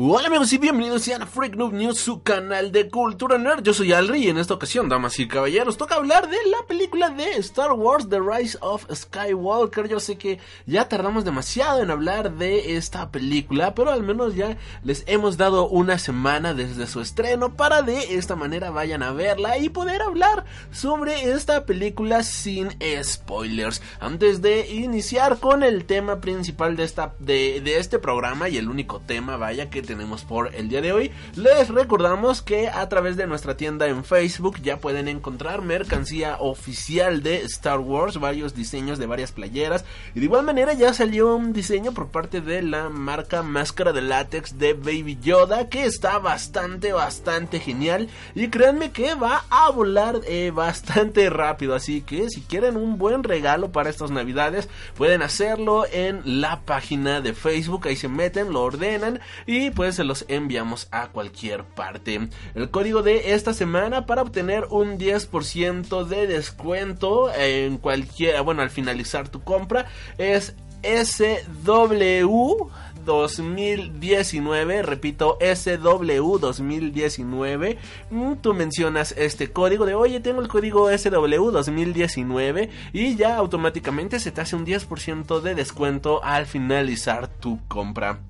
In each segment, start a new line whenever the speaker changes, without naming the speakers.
Hola amigos y bienvenidos a Freak Noob News, su canal de cultura nerd. Yo soy Alri y en esta ocasión, damas y caballeros, toca hablar de la película de Star Wars The Rise of Skywalker. Yo sé que ya tardamos demasiado en hablar de esta película, pero al menos ya les hemos dado una semana desde su estreno para de esta manera vayan a verla y poder hablar sobre esta película sin spoilers. Antes de iniciar con el tema principal de esta de, de este programa y el único tema, vaya que tenemos por el día de hoy. Les recordamos que a través de nuestra tienda en Facebook ya pueden encontrar mercancía oficial de Star Wars, varios diseños de varias playeras. Y de igual manera ya salió un diseño por parte de la marca Máscara de Látex de Baby Yoda que está bastante, bastante genial. Y créanme que va a volar eh, bastante rápido. Así que si quieren un buen regalo para estas navidades, pueden hacerlo en la página de Facebook. Ahí se meten, lo ordenan y pues se los enviamos a cualquier parte. El código de esta semana para obtener un 10% de descuento en cualquier, bueno, al finalizar tu compra es SW 2019, repito, SW 2019. Mm, tú mencionas este código de, oye, tengo el código SW 2019 y ya automáticamente se te hace un 10% de descuento al finalizar tu compra.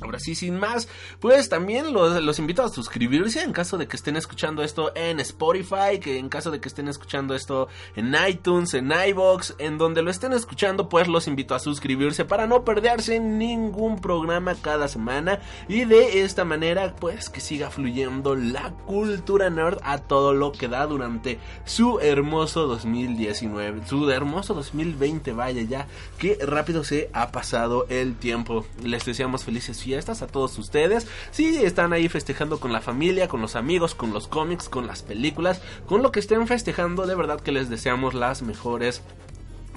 Ahora sí, sin más, pues también los, invito a suscribirse en caso de que estén escuchando esto en Spotify, que en caso de que estén escuchando esto en iTunes, en iBox, en donde lo estén escuchando, pues los invito a suscribirse para no perderse ningún programa cada semana y de esta manera, pues que siga fluyendo la cultura nerd a todo lo que da durante su hermoso 2019, su hermoso 2020, vaya ya, que rápido se ha pasado el tiempo. Les deseamos felices a todos ustedes. Si están ahí festejando con la familia, con los amigos, con los cómics, con las películas, con lo que estén festejando, de verdad que les deseamos las mejores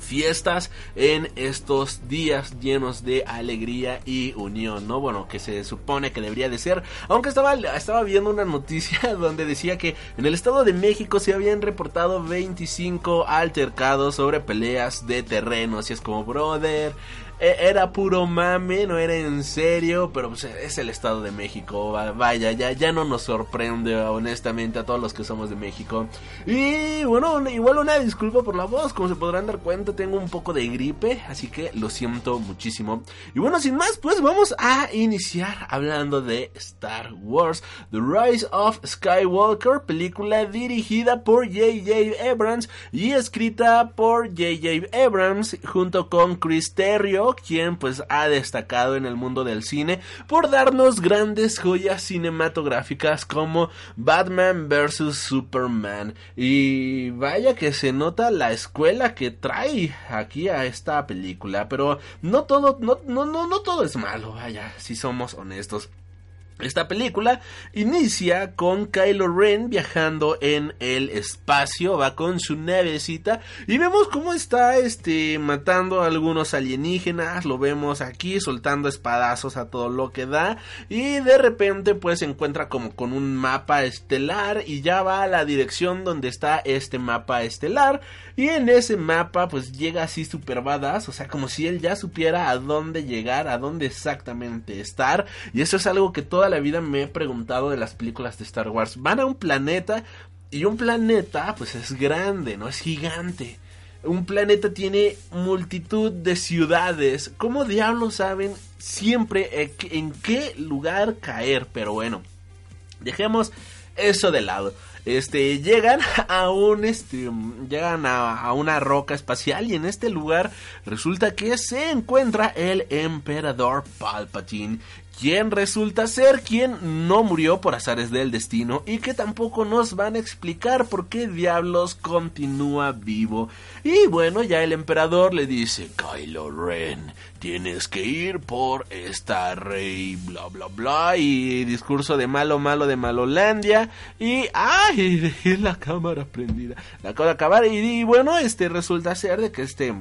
fiestas en estos días llenos de alegría y unión, ¿no? Bueno, que se supone que debería de ser, aunque estaba, estaba viendo una noticia donde decía que en el Estado de México se habían reportado 25 altercados sobre peleas de terrenos y es como, brother, era puro mame, no era en serio, pero pues es el Estado de México, vaya, ya, ya no nos sorprende honestamente a todos los que somos de México. Y bueno, igual una disculpa por la voz, como se podrán dar cuenta tengo un poco de gripe, así que lo siento muchísimo. Y bueno, sin más, pues vamos a iniciar hablando de Star Wars, The Rise of Skywalker, película dirigida por J.J. Abrams y escrita por J.J. Abrams junto con Chris Terrio quien pues ha destacado en el mundo del cine por darnos grandes joyas cinematográficas como Batman vs Superman. Y vaya que se nota la escuela que trae aquí a esta película, pero no todo, no, no, no, no todo es malo, vaya, si somos honestos. Esta película inicia con Kylo Ren viajando en el espacio, va con su navecita y vemos cómo está este matando a algunos alienígenas, lo vemos aquí soltando espadazos a todo lo que da y de repente pues se encuentra como con un mapa estelar y ya va a la dirección donde está este mapa estelar y en ese mapa pues llega así super badass, o sea como si él ya supiera a dónde llegar, a dónde exactamente estar y eso es algo que toda la vida me he preguntado de las películas de Star Wars. Van a un planeta y un planeta pues es grande, no es gigante. Un planeta tiene multitud de ciudades. ¿Cómo diablos saben siempre en qué lugar caer? Pero bueno, dejemos eso de lado este llegan a un este llegan a, una roca espacial y en este lugar resulta que se encuentra el emperador Palpatine quien resulta ser quien no murió por azares del destino y que tampoco nos van a explicar por qué diablos continúa vivo. Y bueno, ya el emperador le dice, Kylo Ren, tienes que ir por esta rey, bla bla bla, y discurso de malo malo de Malolandia, y ay, dejé la cámara prendida, la acabo de acabar, y, y bueno, este resulta ser de que este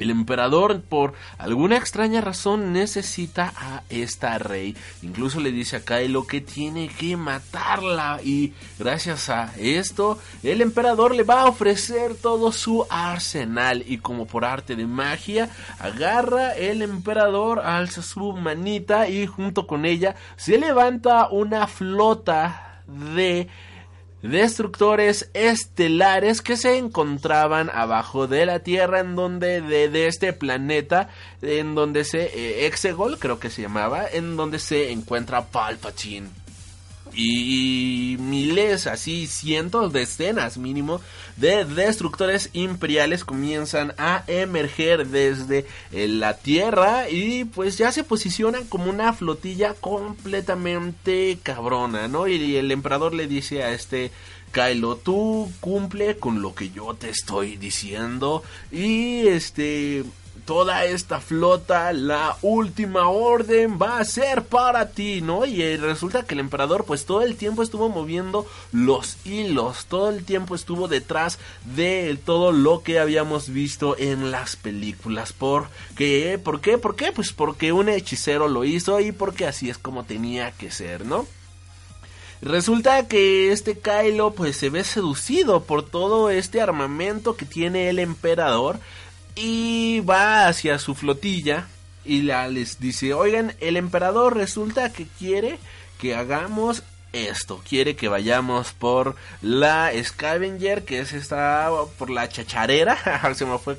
el emperador, por alguna extraña razón, necesita a esta rey. Incluso le dice a Kylo que tiene que matarla. Y gracias a esto, el emperador le va a ofrecer todo su arsenal. Y como por arte de magia, agarra el emperador, alza su manita y junto con ella se levanta una flota de destructores estelares que se encontraban abajo de la Tierra en donde de, este planeta en donde se eh, Exegol creo que se llamaba en donde se encuentra Palpatine y miles, así cientos, decenas mínimo de destructores imperiales comienzan a emerger desde eh, la Tierra y pues ya se posicionan como una flotilla completamente cabrona, ¿no? Y el emperador le dice a este Kylo, tú cumple con lo que yo te estoy diciendo y este toda esta flota, la última orden va a ser para ti, ¿no? Y eh, resulta que el emperador pues todo el tiempo estuvo moviendo los hilos, todo el tiempo estuvo detrás de todo lo que habíamos visto en las películas. ¿Por qué? ¿Por qué? ¿Por qué? Pues porque un hechicero lo hizo y porque así es como tenía que ser, ¿no? Resulta que este Kylo pues se ve seducido por todo este armamento que tiene el emperador y va hacia su flotilla y les dice, oigan, el emperador resulta que quiere que hagamos esto. Quiere que vayamos por la Scavenger, que es esta, por la chacharera. se me fue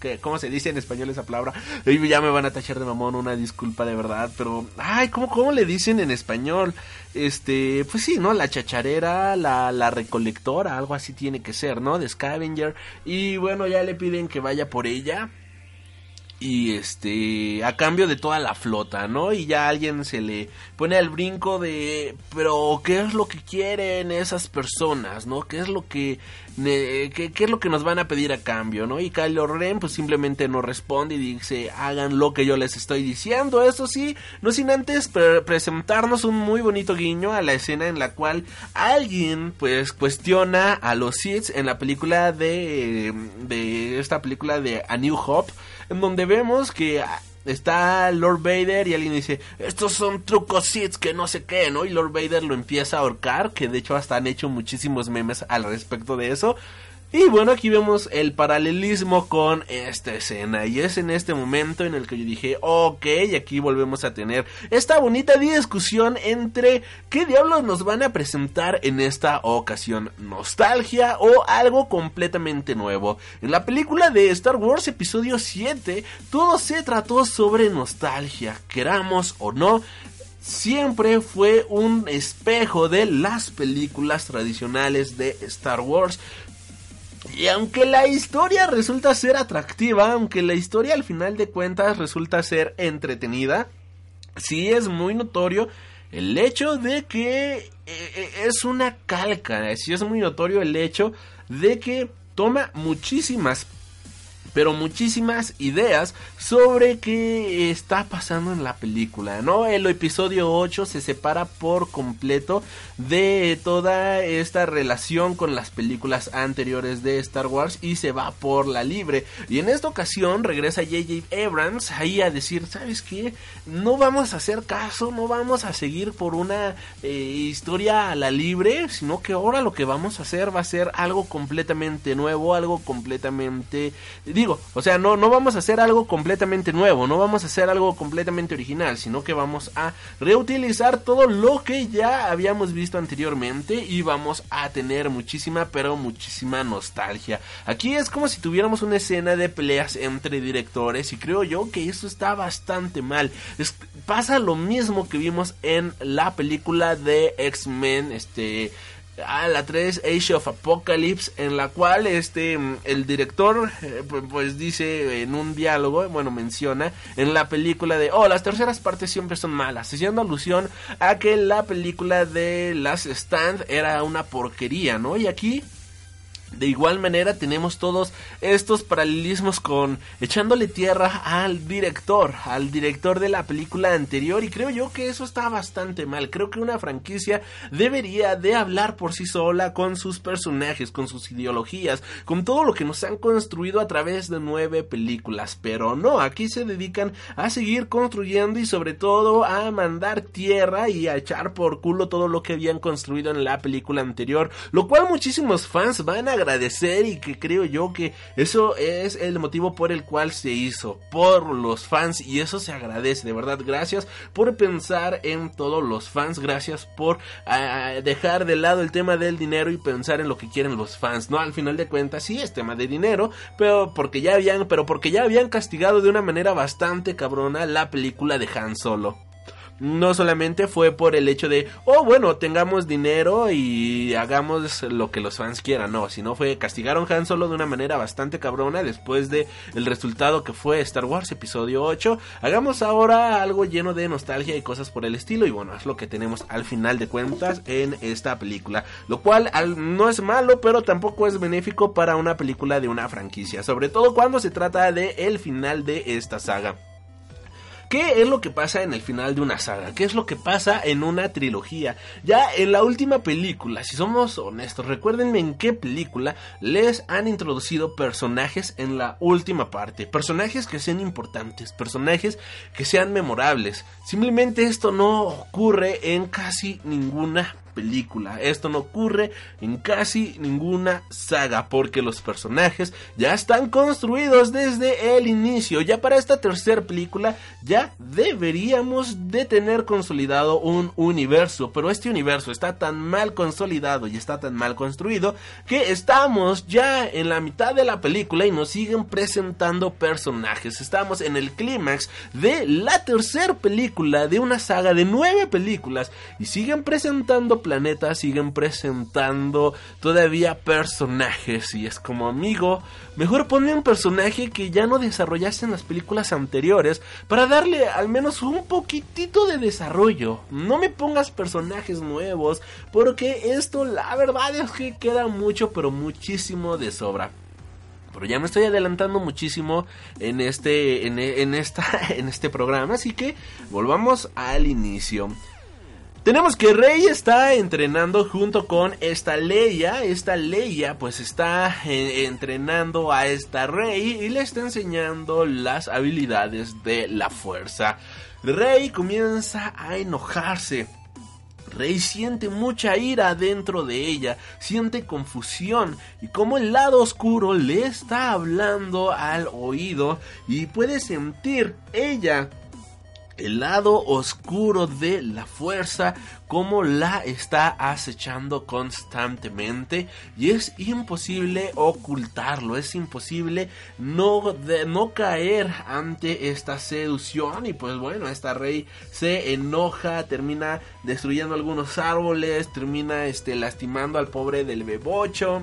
que, ¿cómo se dice en español esa palabra? Ya me van a tachar de mamón, una disculpa de verdad, pero, ay, ¿cómo, cómo le dicen en español? Este, pues sí, ¿no? La chacharera, la, la recolectora, algo así tiene que ser, ¿no? De Scavenger. Y bueno, ya le piden que vaya por ella y este a cambio de toda la flota, ¿no? Y ya alguien se le pone al brinco de pero qué es lo que quieren esas personas, ¿no? ¿Qué es lo que qué, es lo que nos van a pedir a cambio, ¿no? Y Kylo Ren pues simplemente no responde y dice, "Hagan lo que yo les estoy diciendo." Eso sí, no sin antes presentarnos un muy bonito guiño a la escena en la cual alguien pues cuestiona a los Sith en la película de de esta película de A New Hope en donde vemos que está Lord Vader y alguien dice, estos son trucos Sith que no sé qué, ¿no? Y Lord Vader lo empieza a ahorcar, que de hecho hasta han hecho muchísimos memes al respecto de eso. Y bueno, aquí vemos el paralelismo con esta escena. Y es en este momento en el que yo dije, ok, aquí volvemos a tener esta bonita discusión entre qué diablos nos van a presentar en esta ocasión. Nostalgia o algo completamente nuevo. En la película de Star Wars episodio 7, todo se trató sobre nostalgia, queramos o no siempre fue un espejo de las películas tradicionales de Star Wars. Y aunque la historia resulta ser atractiva, aunque la historia al final de cuentas resulta ser entretenida, sí es muy notorio el hecho de que eh, eh, es una calca, sí es muy notorio el hecho de que toma muchísimas pero muchísimas ideas sobre qué está pasando en la película, ¿no? El episodio 8 se separa por completo de toda esta relación con las películas anteriores de Star Wars y se va por la libre. Y en esta ocasión regresa JJ Abrams ahí a decir, ¿sabes qué? No vamos a hacer caso, no vamos a seguir por una eh, historia a la libre, sino que ahora lo que vamos a hacer va a ser algo completamente nuevo, algo completamente digo, o sea, no, no vamos a hacer algo completamente nuevo, no vamos a hacer algo completamente original, sino que vamos a reutilizar todo lo que ya habíamos visto anteriormente y vamos a tener muchísima, pero muchísima nostalgia. Aquí es como si tuviéramos una escena de peleas entre directores y creo yo que eso está bastante mal. pasa lo mismo que vimos en la película de X-Men, este a la 3 Age of Apocalypse en la cual este el director eh, pues dice en un diálogo bueno menciona en la película de oh las terceras partes siempre son malas haciendo alusión a que la película de Last Stand era una porquería no y aquí de igual manera tenemos todos estos paralelismos con echándole tierra al director, al director de la película anterior y creo yo que eso está bastante mal. Creo que una franquicia debería de hablar por sí sola con sus personajes, con sus ideologías, con todo lo que nos han construido a través de nueve películas. Pero no, aquí se dedican a seguir construyendo y sobre todo a mandar tierra y a echar por culo todo lo que habían construido en la película anterior, lo cual muchísimos fans van a agradecer y que creo yo que eso es el motivo por el cual se hizo, por los fans y eso se agradece, de verdad, gracias por pensar en todos los fans, gracias por ah, dejar de lado el tema del dinero y pensar en lo que quieren los fans, ¿no? Al final de cuentas sí es tema de dinero, pero porque ya habían, pero porque ya habían castigado de una manera bastante cabrona la película de Han Solo no solamente fue por el hecho de, oh bueno, tengamos dinero y hagamos lo que los fans quieran, no, sino fue castigaron Han Solo de una manera bastante cabrona después de el resultado que fue Star Wars episodio 8. Hagamos ahora algo lleno de nostalgia y cosas por el estilo y bueno, es lo que tenemos al final de cuentas en esta película, lo cual no es malo, pero tampoco es benéfico para una película de una franquicia, sobre todo cuando se trata de el final de esta saga. ¿Qué es lo que pasa en el final de una saga? ¿Qué es lo que pasa en una trilogía? Ya en la última película, si somos honestos, recuérdenme en qué película les han introducido personajes en la última parte. Personajes que sean importantes, personajes que sean memorables. Simplemente esto no ocurre en casi ninguna película. Esto no ocurre en casi ninguna saga porque los personajes ya están construidos desde el inicio. Ya para esta tercera película ya deberíamos de tener consolidado un universo, pero este universo está tan mal consolidado y está tan mal construido que estamos ya en la mitad de la película y nos siguen presentando personajes. Estamos en el clímax de la tercera película de una saga de nueve películas y siguen presentando planeta siguen presentando todavía personajes y es como amigo, mejor ponme un personaje que ya no desarrollaste en las películas anteriores para darle al menos un poquitito de desarrollo. No me pongas personajes nuevos porque esto la verdad es que queda mucho pero muchísimo de sobra. Pero ya me estoy adelantando muchísimo en este, en, en, esta, en este programa, así que volvamos al inicio. Tenemos que Rey está entrenando junto con esta Leia. Esta Leia pues está eh, entrenando a esta Rey y le está enseñando las habilidades de la fuerza. Rey comienza a enojarse. Rey siente mucha ira dentro de ella, siente confusión y como el lado oscuro le está hablando al oído y puede sentir ella el lado oscuro de la fuerza, como la está acechando constantemente. Y es imposible ocultarlo, es imposible no, no caer ante esta seducción. Y pues bueno, esta rey se enoja, termina destruyendo algunos árboles, termina este, lastimando al pobre del bebocho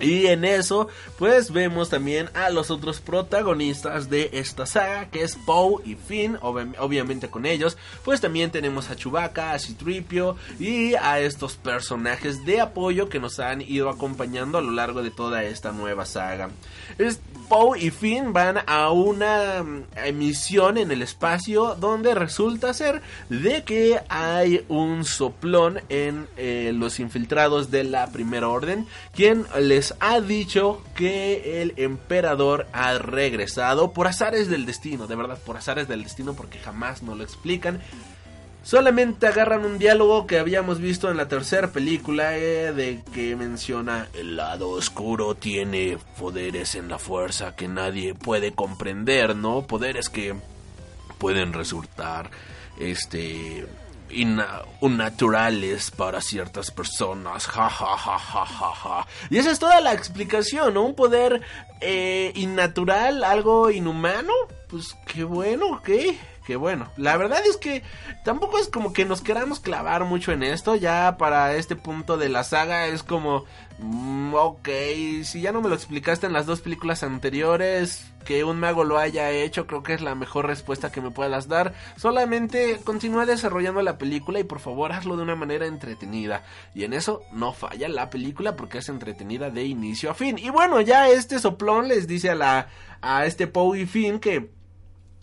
y en eso, pues vemos también a los otros protagonistas de esta saga, que es Poe y Finn, obviamente con ellos. Pues también tenemos a Chewbacca, a Citripio y a estos personajes de apoyo que nos han ido acompañando a lo largo de toda esta nueva saga. Es, Poe y Finn van a una mm, emisión en el espacio donde resulta ser de que hay un soplón en eh, los infiltrados de la Primera Orden, quien les ha dicho que el emperador ha regresado por azares del destino, de verdad, por azares del destino porque jamás nos lo explican. Solamente agarran un diálogo que habíamos visto en la tercera película eh, de que menciona el lado oscuro tiene poderes en la fuerza que nadie puede comprender, ¿no? Poderes que pueden resultar este innaturales para ciertas personas. Ja, ja, ja, ja, ja, ja. Y esa es toda la explicación, ¿no? Un poder eh, innatural, algo inhumano. Pues qué bueno, ¿qué? Que bueno, la verdad es que tampoco es como que nos queramos clavar mucho en esto, ya para este punto de la saga es como, mm, ok, si ya no me lo explicaste en las dos películas anteriores, que un mago lo haya hecho, creo que es la mejor respuesta que me puedas dar. Solamente continúa desarrollando la película y por favor hazlo de una manera entretenida. Y en eso no falla la película porque es entretenida de inicio a fin. Y bueno, ya este soplón les dice a la a este Poe y Finn que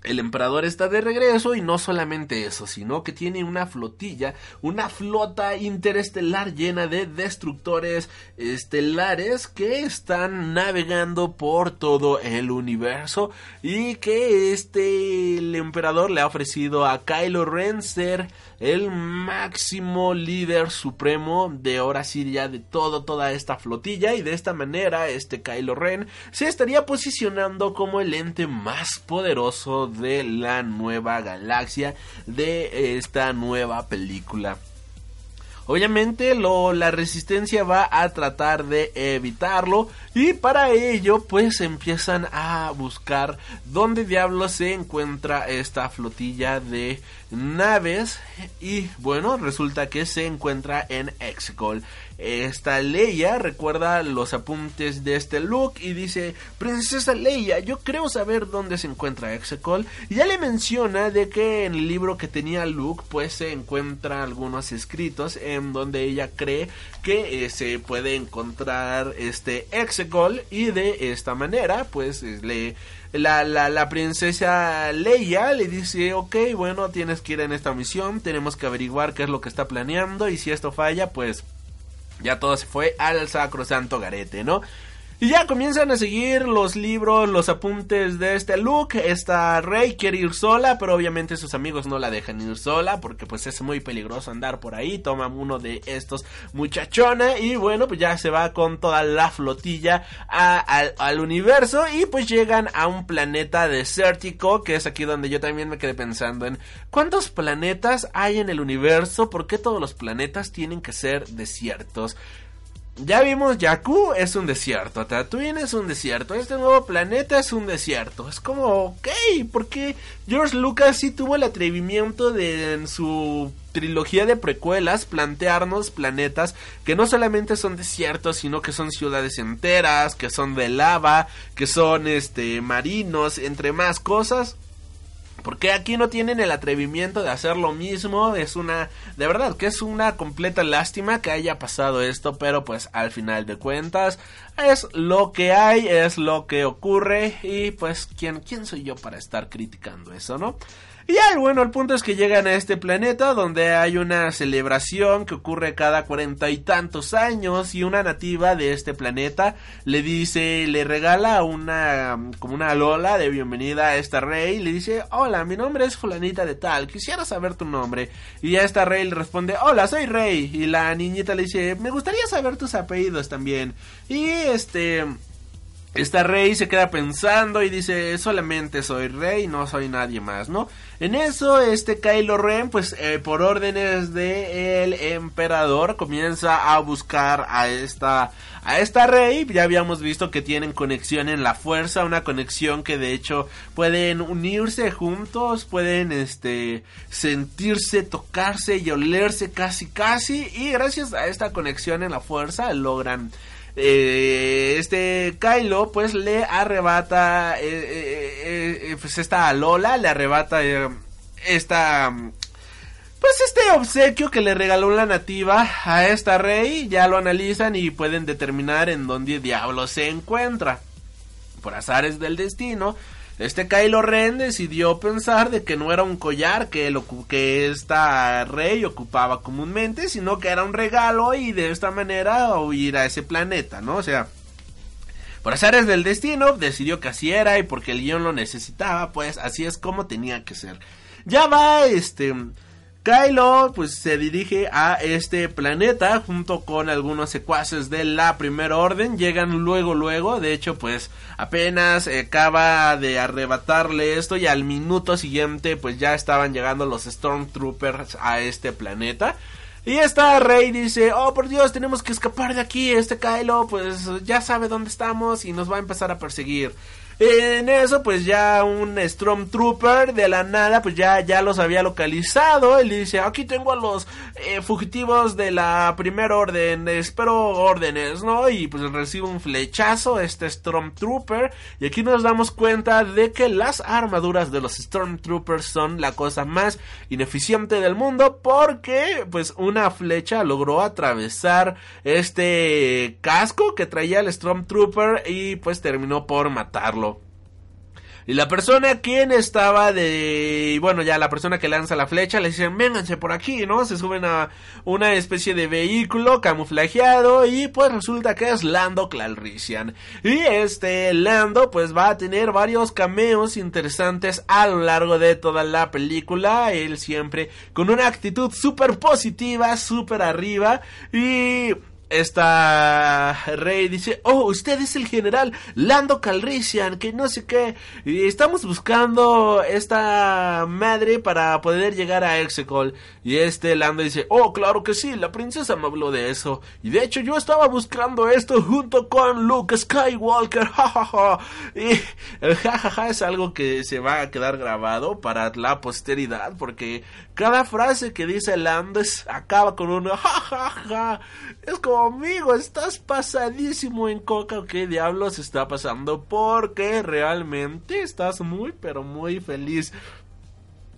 el emperador está de regreso y no solamente eso, sino que tiene una flotilla, una flota interestelar llena de destructores estelares que están navegando por todo el universo y que este el emperador le ha ofrecido a Kylo Ren ser el máximo líder supremo de ahora sí ya de todo toda esta flotilla y de esta manera este Kylo Ren se estaría posicionando como el ente más poderoso de la nueva galaxia de esta nueva película. Obviamente lo, la resistencia va a tratar de evitarlo y para ello pues empiezan a buscar dónde diablos se encuentra esta flotilla de naves y bueno resulta que se encuentra en Exegol esta Leia recuerda los apuntes de este Luke y dice, Princesa Leia, yo creo saber dónde se encuentra Exegol. Y ya le menciona de que en el libro que tenía Luke, pues se encuentra algunos escritos en donde ella cree que eh, se puede encontrar este Exegol y de esta manera, pues le la, la, la, princesa Leia le dice, ok, bueno, tienes que ir en esta misión, tenemos que averiguar qué es lo que está planeando y si esto falla, pues ya todo se fue al sacrosanto garete, ¿no? Y ya comienzan a seguir los libros, los apuntes de este Luke. Esta Rey quiere ir sola, pero obviamente sus amigos no la dejan ir sola porque pues es muy peligroso andar por ahí. Toma uno de estos muchachones y bueno, pues ya se va con toda la flotilla al universo y pues llegan a un planeta desértico que es aquí donde yo también me quedé pensando en cuántos planetas hay en el universo, por qué todos los planetas tienen que ser desiertos. Ya vimos, Jakku es un desierto, Tatooine es un desierto, este nuevo planeta es un desierto. Es como, ok, porque George Lucas sí tuvo el atrevimiento de en su trilogía de precuelas plantearnos planetas que no solamente son desiertos, sino que son ciudades enteras, que son de lava, que son este marinos, entre más cosas. Porque aquí no tienen el atrevimiento de hacer lo mismo. Es una, de verdad, que es una completa lástima que haya pasado esto. Pero pues al final de cuentas es lo que hay, es lo que ocurre. Y pues, ¿quién, quién soy yo para estar criticando eso, no? Y ya, bueno, el punto es que llegan a este planeta donde hay una celebración que ocurre cada cuarenta y tantos años y una nativa de este planeta le dice, le regala una, como una lola de bienvenida a esta rey, le dice, hola, mi nombre es fulanita de tal, quisiera saber tu nombre. Y a esta rey le responde, hola, soy rey. Y la niñita le dice, me gustaría saber tus apellidos también. Y este... Esta rey se queda pensando y dice, solamente soy rey, no soy nadie más, ¿no? En eso, este Kylo Ren, pues eh, por órdenes del emperador, comienza a buscar a esta, a esta rey. Ya habíamos visto que tienen conexión en la fuerza, una conexión que de hecho pueden unirse juntos, pueden este, sentirse, tocarse y olerse casi casi. Y gracias a esta conexión en la fuerza logran eh, este Kylo pues le arrebata eh, eh, eh pues esta Lola le arrebata esta pues este obsequio que le regaló la nativa a esta rey ya lo analizan y pueden determinar en dónde diablo se encuentra. Por azares del destino este Kylo Ren decidió pensar de que no era un collar que, esta rey ocupaba comúnmente, sino que era un regalo y de esta manera huir a ese planeta, ¿no? O sea, por azares del destino decidió que así era y porque el guion lo necesitaba, pues así es como tenía que ser. Ya va, este... Kylo pues se dirige a este planeta junto con algunos secuaces de la primera orden. Llegan luego, luego. De hecho, pues apenas acaba de arrebatarle esto y al minuto siguiente pues ya estaban llegando los Stormtroopers a este planeta. Y esta Rey dice, oh por Dios, tenemos que escapar de aquí. Este Kylo pues ya sabe dónde estamos y nos va a empezar a perseguir. En eso, pues ya un Stormtrooper de la nada, pues ya, ya los había localizado. Él dice, aquí tengo a los eh, fugitivos de la primera orden, espero órdenes, ¿no? Y pues recibe un flechazo este Stormtrooper. Y aquí nos damos cuenta de que las armaduras de los Stormtroopers son la cosa más ineficiente del mundo porque pues una flecha logró atravesar este casco que traía el Stormtrooper y pues terminó por matarlo. Y la persona quien estaba de... Bueno, ya la persona que lanza la flecha le dicen, vénganse por aquí, ¿no? Se suben a una especie de vehículo camuflajeado y pues resulta que es Lando Calrissian. Y este Lando pues va a tener varios cameos interesantes a lo largo de toda la película. Él siempre con una actitud súper positiva, súper arriba y esta rey dice, oh, usted es el general Lando Calrissian, que no sé qué, y estamos buscando esta madre para poder llegar a Exegol. Y este Lando dice, oh, claro que sí, la princesa me habló de eso. Y de hecho yo estaba buscando esto junto con Luke Skywalker, jajaja. y el jajaja es algo que se va a quedar grabado para la posteridad, porque cada frase que dice Lando acaba con un jajaja. Es como amigo, estás pasadísimo en coca. ¿Qué diablos está pasando? Porque realmente estás muy, pero muy feliz.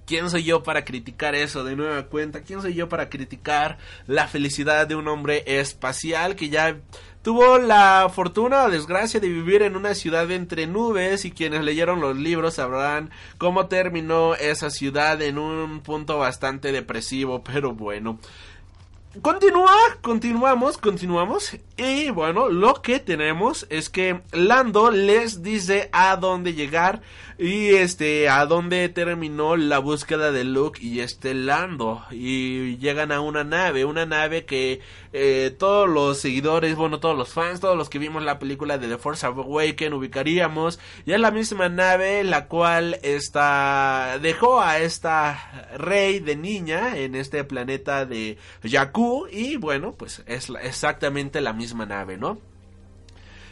¿Quién soy yo para criticar eso de nueva cuenta? ¿Quién soy yo para criticar la felicidad de un hombre espacial que ya tuvo la fortuna o desgracia de vivir en una ciudad entre nubes y quienes leyeron los libros sabrán cómo terminó esa ciudad en un punto bastante depresivo, pero bueno. Continúa, continuamos, continuamos. Y bueno, lo que tenemos es que Lando les dice a dónde llegar y este, a dónde terminó la búsqueda de Luke y este Lando. Y llegan a una nave, una nave que eh, todos los seguidores, bueno, todos los fans, todos los que vimos la película de The Force Awakens ubicaríamos. Y es la misma nave la cual está, dejó a esta rey de niña en este planeta de Jakku. Y bueno, pues es exactamente la misma nave, ¿no?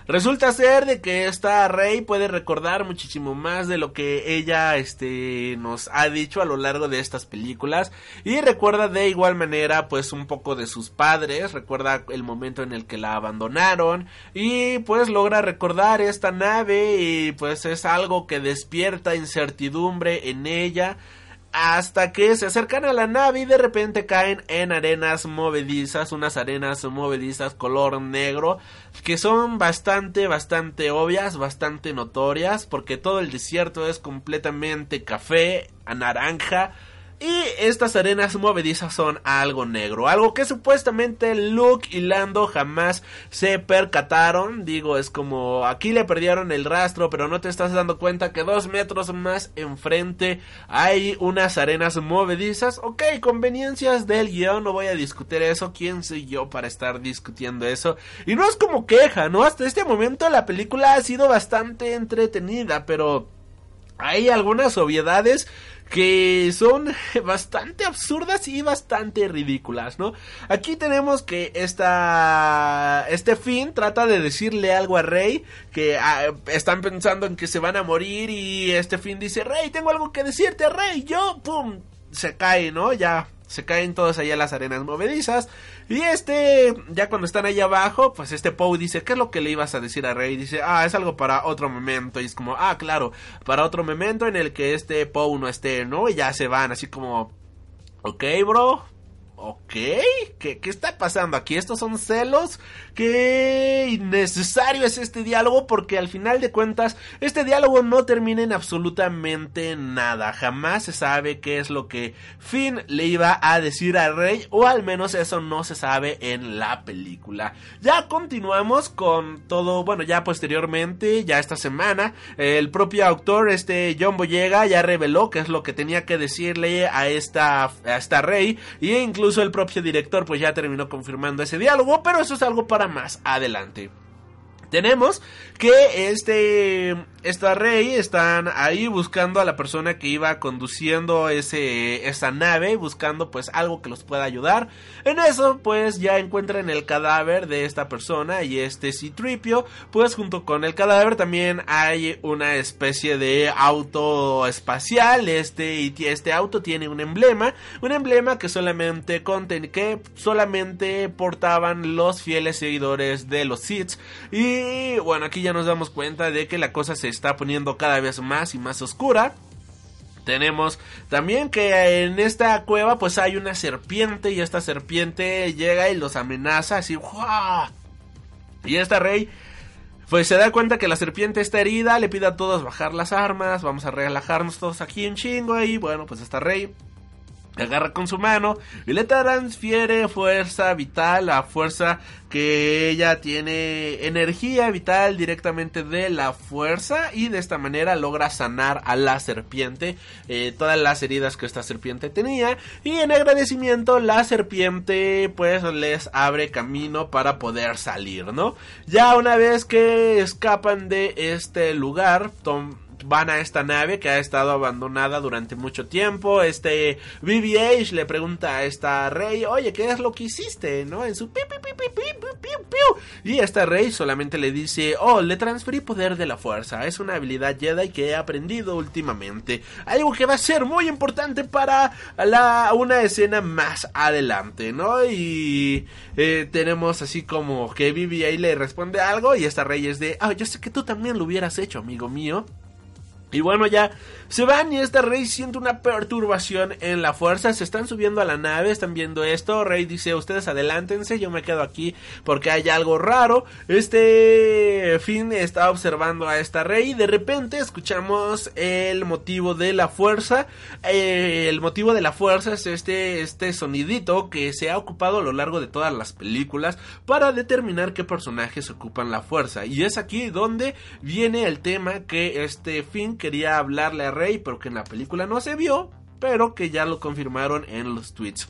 Resulta ser de que esta Rey puede recordar muchísimo más de lo que ella este nos ha dicho a lo largo de estas películas. Y recuerda de igual manera pues un poco de sus padres, recuerda el momento en el que la abandonaron. Y pues logra recordar esta nave y pues es algo que despierta incertidumbre en ella hasta que se acercan a la nave y de repente caen en arenas movedizas, unas arenas movedizas color negro, que son bastante, bastante obvias, bastante notorias, porque todo el desierto es completamente café, a naranja, y estas arenas movedizas son algo negro, algo que supuestamente Luke y Lando jamás se percataron. Digo, es como aquí le perdieron el rastro, pero no te estás dando cuenta que dos metros más enfrente hay unas arenas movedizas. Ok, conveniencias del guion, no voy a discutir eso. ¿Quién soy yo para estar discutiendo eso? Y no es como queja, ¿no? Hasta este momento la película ha sido bastante entretenida, pero hay algunas obviedades que son bastante absurdas y bastante ridículas, ¿no? Aquí tenemos que esta este fin trata de decirle algo a Rey que ah, están pensando en que se van a morir y este fin dice, "Rey, tengo algo que decirte, Rey." Yo pum, se cae, ¿no? Ya se caen todos allá las arenas movedizas. Y este, ya cuando están ahí abajo, pues este Poe dice, ¿qué es lo que le ibas a decir a Rey? Dice, ah, es algo para otro momento. Y es como, ah, claro, para otro momento en el que este Poe no esté, ¿no? Y ya se van, así como, ok, bro, Ok, ¿Qué, ¿qué, está pasando aquí? Estos son celos. Qué innecesario es este diálogo porque al final de cuentas este diálogo no termina en absolutamente nada. Jamás se sabe qué es lo que Finn le iba a decir al rey o al menos eso no se sabe en la película. Ya continuamos con todo, bueno ya posteriormente, ya esta semana, el propio autor, este John Boyega, ya reveló qué es lo que tenía que decirle a esta, a esta rey y incluso Incluso el propio director pues ya terminó confirmando ese diálogo, pero eso es algo para más adelante. Tenemos que este esta rey están ahí buscando a la persona que iba conduciendo ese esa nave, buscando pues algo que los pueda ayudar. En eso pues ya encuentran el cadáver de esta persona y este Citripio, pues junto con el cadáver también hay una especie de auto espacial, este y este auto tiene un emblema, un emblema que solamente conten que solamente portaban los fieles seguidores de los Sith y bueno, aquí ya nos damos cuenta de que la cosa se está poniendo cada vez más y más oscura. Tenemos también que en esta cueva pues hay una serpiente y esta serpiente llega y los amenaza así. Y esta rey pues se da cuenta que la serpiente está herida, le pide a todos bajar las armas, vamos a relajarnos todos aquí un chingo y bueno pues esta rey agarra con su mano y le transfiere fuerza vital, la fuerza que ella tiene energía vital directamente de la fuerza y de esta manera logra sanar a la serpiente eh, todas las heridas que esta serpiente tenía y en agradecimiento la serpiente pues les abre camino para poder salir, ¿no? Ya una vez que escapan de este lugar, Tom van a esta nave que ha estado abandonada durante mucho tiempo. Este BBH le pregunta a esta rey, oye, ¿qué es lo que hiciste? ¿No? En su pi, pi, pi, Y esta rey solamente le dice, oh, le transferí poder de la fuerza. Es una habilidad Jedi que he aprendido últimamente. Algo que va a ser muy importante para la, una escena más adelante, ¿no? Y eh, tenemos así como que BBH le responde algo y esta rey es de, ah, yo sé que tú también lo hubieras hecho, amigo mío. Y bueno, ya se van y esta Rey siente una perturbación en la fuerza. Se están subiendo a la nave, están viendo esto. Rey dice, ustedes adelántense, yo me quedo aquí porque hay algo raro. Este Finn está observando a esta Rey. De repente escuchamos el motivo de la fuerza. Eh, el motivo de la fuerza es este, este sonidito que se ha ocupado a lo largo de todas las películas para determinar qué personajes ocupan la fuerza. Y es aquí donde viene el tema que este Finn quería hablarle a Rey, pero que en la película no se vio, pero que ya lo confirmaron en los tweets.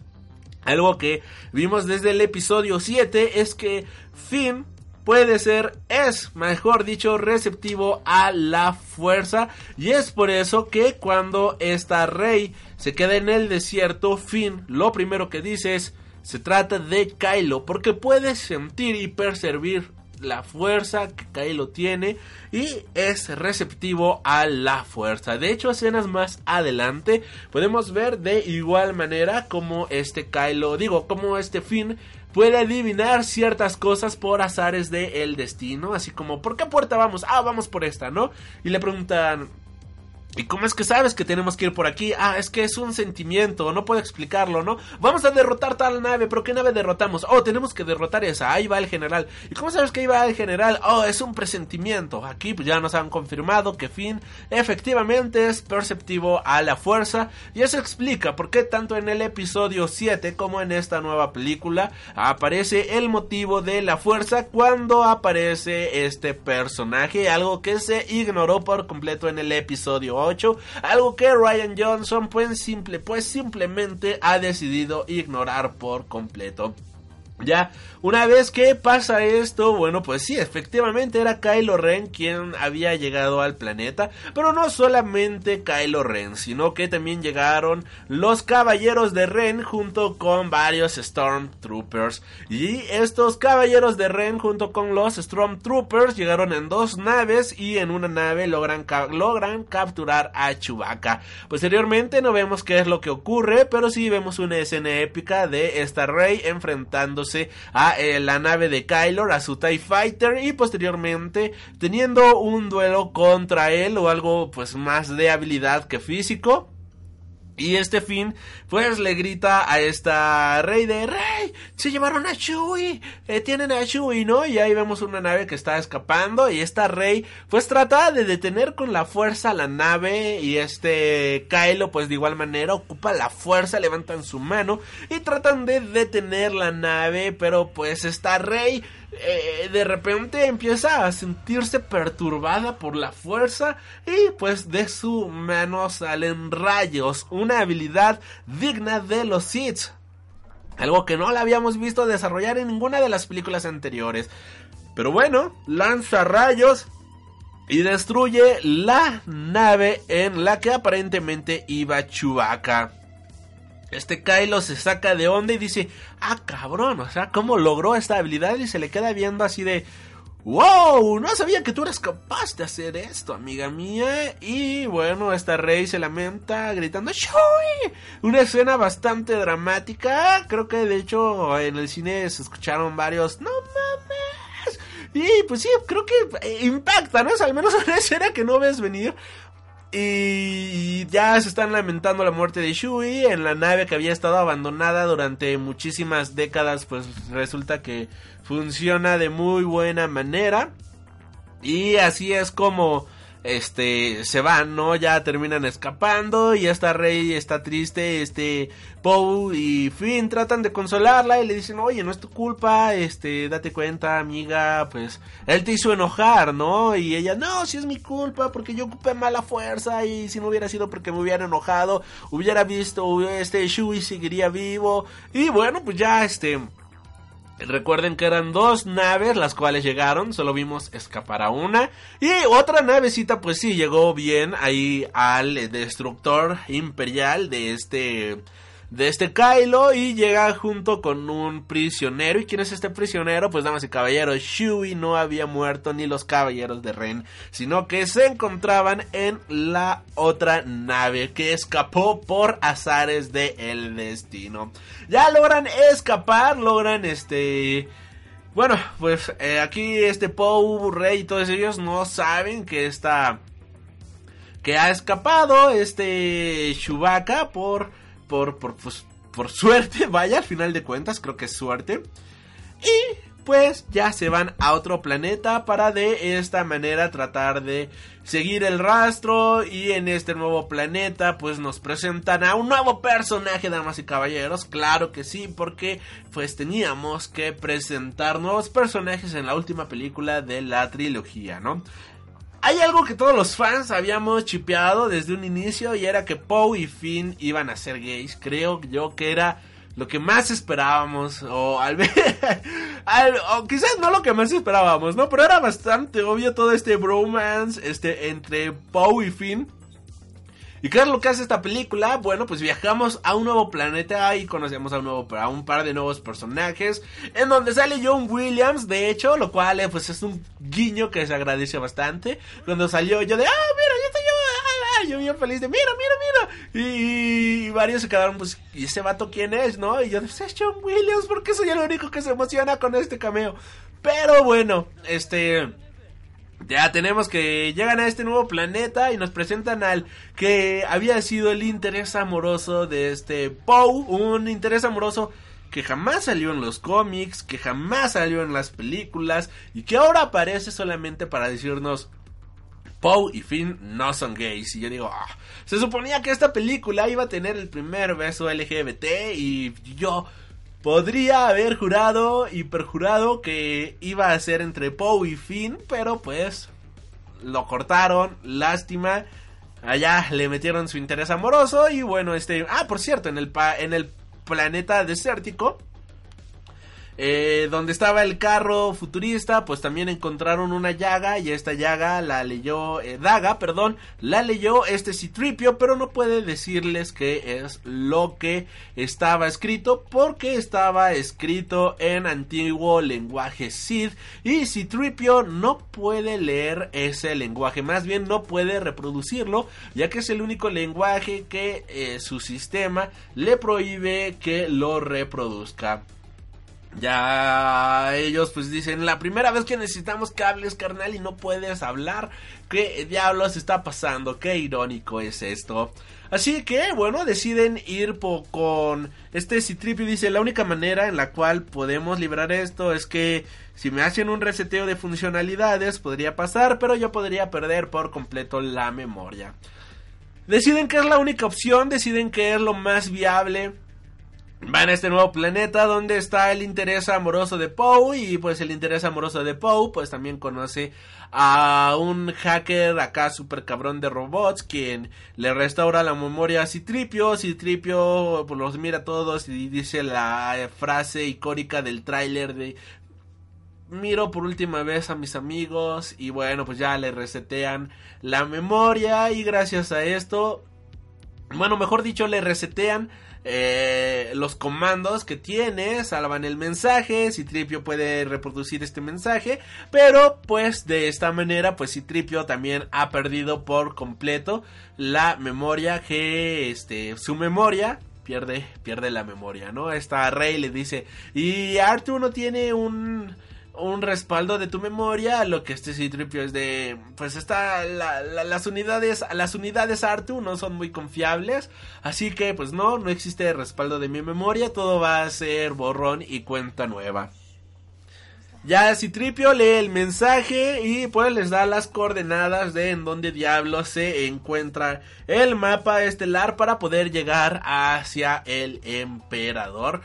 Algo que vimos desde el episodio 7 es que Finn puede ser, es, mejor dicho, receptivo a la fuerza. Y es por eso que cuando esta rey se queda en el desierto, Finn lo primero que dice es, se trata de Kylo, porque puede sentir y percibir la fuerza que Kylo tiene y es receptivo a la fuerza. De hecho, escenas más adelante podemos ver de igual manera como este Kylo, digo, como este Finn puede adivinar ciertas cosas por azares del destino, así como ¿por qué puerta vamos? Ah, vamos por esta, ¿no? Y le preguntan ¿Y cómo es que sabes que tenemos que ir por aquí? Ah, es que es un sentimiento, no puedo explicarlo, ¿no? Vamos a derrotar tal nave, pero ¿qué nave derrotamos? Oh, tenemos que derrotar esa, ahí va el general. ¿Y cómo sabes que ahí va el general? Oh, es un presentimiento. Aquí pues, ya nos han confirmado que Finn efectivamente es perceptivo a la fuerza. Y eso explica por qué tanto en el episodio 7 como en esta nueva película aparece el motivo de la fuerza cuando aparece este personaje. Algo que se ignoró por completo en el episodio algo que Ryan Johnson pues, simple, pues simplemente ha decidido ignorar por completo. Ya, una vez que pasa esto, bueno, pues sí, efectivamente era Kylo Ren quien había llegado al planeta, pero no solamente Kylo Ren, sino que también llegaron los caballeros de Ren junto con varios Stormtroopers. Y estos caballeros de Ren junto con los Stormtroopers llegaron en dos naves y en una nave logran, logran capturar a Chewbacca. Posteriormente no vemos qué es lo que ocurre, pero sí vemos una escena épica de esta Rey enfrentándose a eh, la nave de Kylo, a su TIE Fighter y posteriormente teniendo un duelo contra él o algo pues más de habilidad que físico. Y este fin, pues le grita a esta rey de Rey, se llevaron a Chewie, eh, tienen a Chewie, ¿no? Y ahí vemos una nave que está escapando y esta rey, pues trata de detener con la fuerza la nave y este Kylo, pues de igual manera ocupa la fuerza, levantan su mano y tratan de detener la nave, pero pues esta rey eh, de repente empieza a sentirse perturbada por la fuerza y pues de su mano salen rayos, una habilidad digna de los Sith. Algo que no la habíamos visto desarrollar en ninguna de las películas anteriores. Pero bueno, lanza rayos y destruye la nave en la que aparentemente iba Chewbacca. Este Kylo se saca de onda y dice, ah cabrón, o sea, ¿cómo logró esta habilidad? Y se le queda viendo así de, wow, no sabía que tú eras capaz de hacer esto, amiga mía. Y bueno, esta rey se lamenta gritando, ¡Shui! Una escena bastante dramática. Creo que de hecho en el cine se escucharon varios, no mames. Y pues sí, creo que eh, impacta, ¿no? Es al menos una escena que no ves venir. Y ya se están lamentando la muerte de Shui en la nave que había estado abandonada durante muchísimas décadas. Pues resulta que funciona de muy buena manera. Y así es como este se van, ¿no? Ya terminan escapando y esta Rey está triste, este Poe y Finn tratan de consolarla y le dicen, "Oye, no es tu culpa, este, date cuenta, amiga, pues él te hizo enojar, ¿no?" Y ella, "No, si es mi culpa porque yo ocupé mala fuerza y si no hubiera sido porque me hubiera enojado, hubiera visto este Shui seguiría vivo." Y bueno, pues ya este Recuerden que eran dos naves las cuales llegaron, solo vimos escapar a una. Y otra navecita pues sí llegó bien ahí al destructor imperial de este de este Kylo y llega junto con un prisionero. ¿Y quién es este prisionero? Pues damas y caballeros, Shui no había muerto ni los caballeros de Ren, sino que se encontraban en la otra nave que escapó por azares del el destino. Ya logran escapar, logran este... Bueno, pues eh, aquí este Poe, Rey y todos ellos no saben que está... Que ha escapado este Chewbacca por por, por, pues, por suerte, vaya, al final de cuentas, creo que es suerte. Y pues ya se van a otro planeta para de esta manera tratar de seguir el rastro. Y en este nuevo planeta pues nos presentan a un nuevo personaje damas y caballeros. Claro que sí porque pues teníamos que presentar nuevos personajes en la última película de la trilogía no hay algo que todos los fans habíamos chipeado desde un inicio y era que Poe y Finn iban a ser gays. Creo yo que era lo que más esperábamos o al o quizás no lo que más esperábamos, ¿no? Pero era bastante obvio todo este bromance este entre Poe y Finn. ¿Y qué es lo que hace esta película? Bueno, pues viajamos a un nuevo planeta y conocemos a un, nuevo, a un par de nuevos personajes. En donde sale John Williams, de hecho, lo cual eh, pues es un guiño que se agradece bastante. Cuando salió yo de, ah, mira, yo estoy yo, ah, yo bien feliz de, mira, mira, mira. Y, varios se quedaron, pues, ¿y ese vato quién es, no? Y yo, pues, es John Williams, porque soy el único que se emociona con este cameo. Pero bueno, este... Ya tenemos que llegan a este nuevo planeta y nos presentan al que había sido el interés amoroso de este Poe, un interés amoroso que jamás salió en los cómics, que jamás salió en las películas y que ahora aparece solamente para decirnos Poe y Finn no son gays. Y yo digo, ah, se suponía que esta película iba a tener el primer beso LGBT y yo Podría haber jurado y perjurado que iba a ser entre Poe y Finn, pero pues lo cortaron, lástima. Allá le metieron su interés amoroso y bueno, este, ah, por cierto, en el en el planeta desértico eh, donde estaba el carro futurista, pues también encontraron una llaga y esta llaga la leyó, eh, Daga, perdón, la leyó este Citripio, pero no puede decirles qué es lo que estaba escrito porque estaba escrito en antiguo lenguaje Sith y Citripio no puede leer ese lenguaje, más bien no puede reproducirlo, ya que es el único lenguaje que eh, su sistema le prohíbe que lo reproduzca. Ya ellos pues dicen, la primera vez que necesitamos cables, carnal, y no puedes hablar. ¿Qué diablos está pasando? Qué irónico es esto. Así que, bueno, deciden ir con este Citripio. Dice, la única manera en la cual podemos librar esto es que si me hacen un reseteo de funcionalidades podría pasar, pero yo podría perder por completo la memoria. Deciden que es la única opción, deciden que es lo más viable van a este nuevo planeta donde está el interés amoroso de Poe y pues el interés amoroso de Poe pues también conoce a un hacker acá super cabrón de robots quien le restaura la memoria a Citripio, Citripio pues los mira a todos y dice la frase icónica del tráiler de miro por última vez a mis amigos y bueno, pues ya le resetean la memoria y gracias a esto, bueno, mejor dicho, le resetean eh, los comandos que tiene, salvan el mensaje, Citripio puede reproducir este mensaje, pero pues de esta manera pues Citripio también ha perdido por completo la memoria que este su memoria pierde pierde la memoria, ¿no? Esta Rey le dice, "Y Arthur no tiene un un respaldo de tu memoria, lo que este Citripio es de, pues está, las unidades, las unidades Artu no son muy confiables, así que pues no, no existe respaldo de mi memoria, todo va a ser borrón y cuenta nueva. Ya Citripio lee el mensaje y pues les da las coordenadas de en dónde diablos se encuentra el mapa estelar para poder llegar hacia el emperador.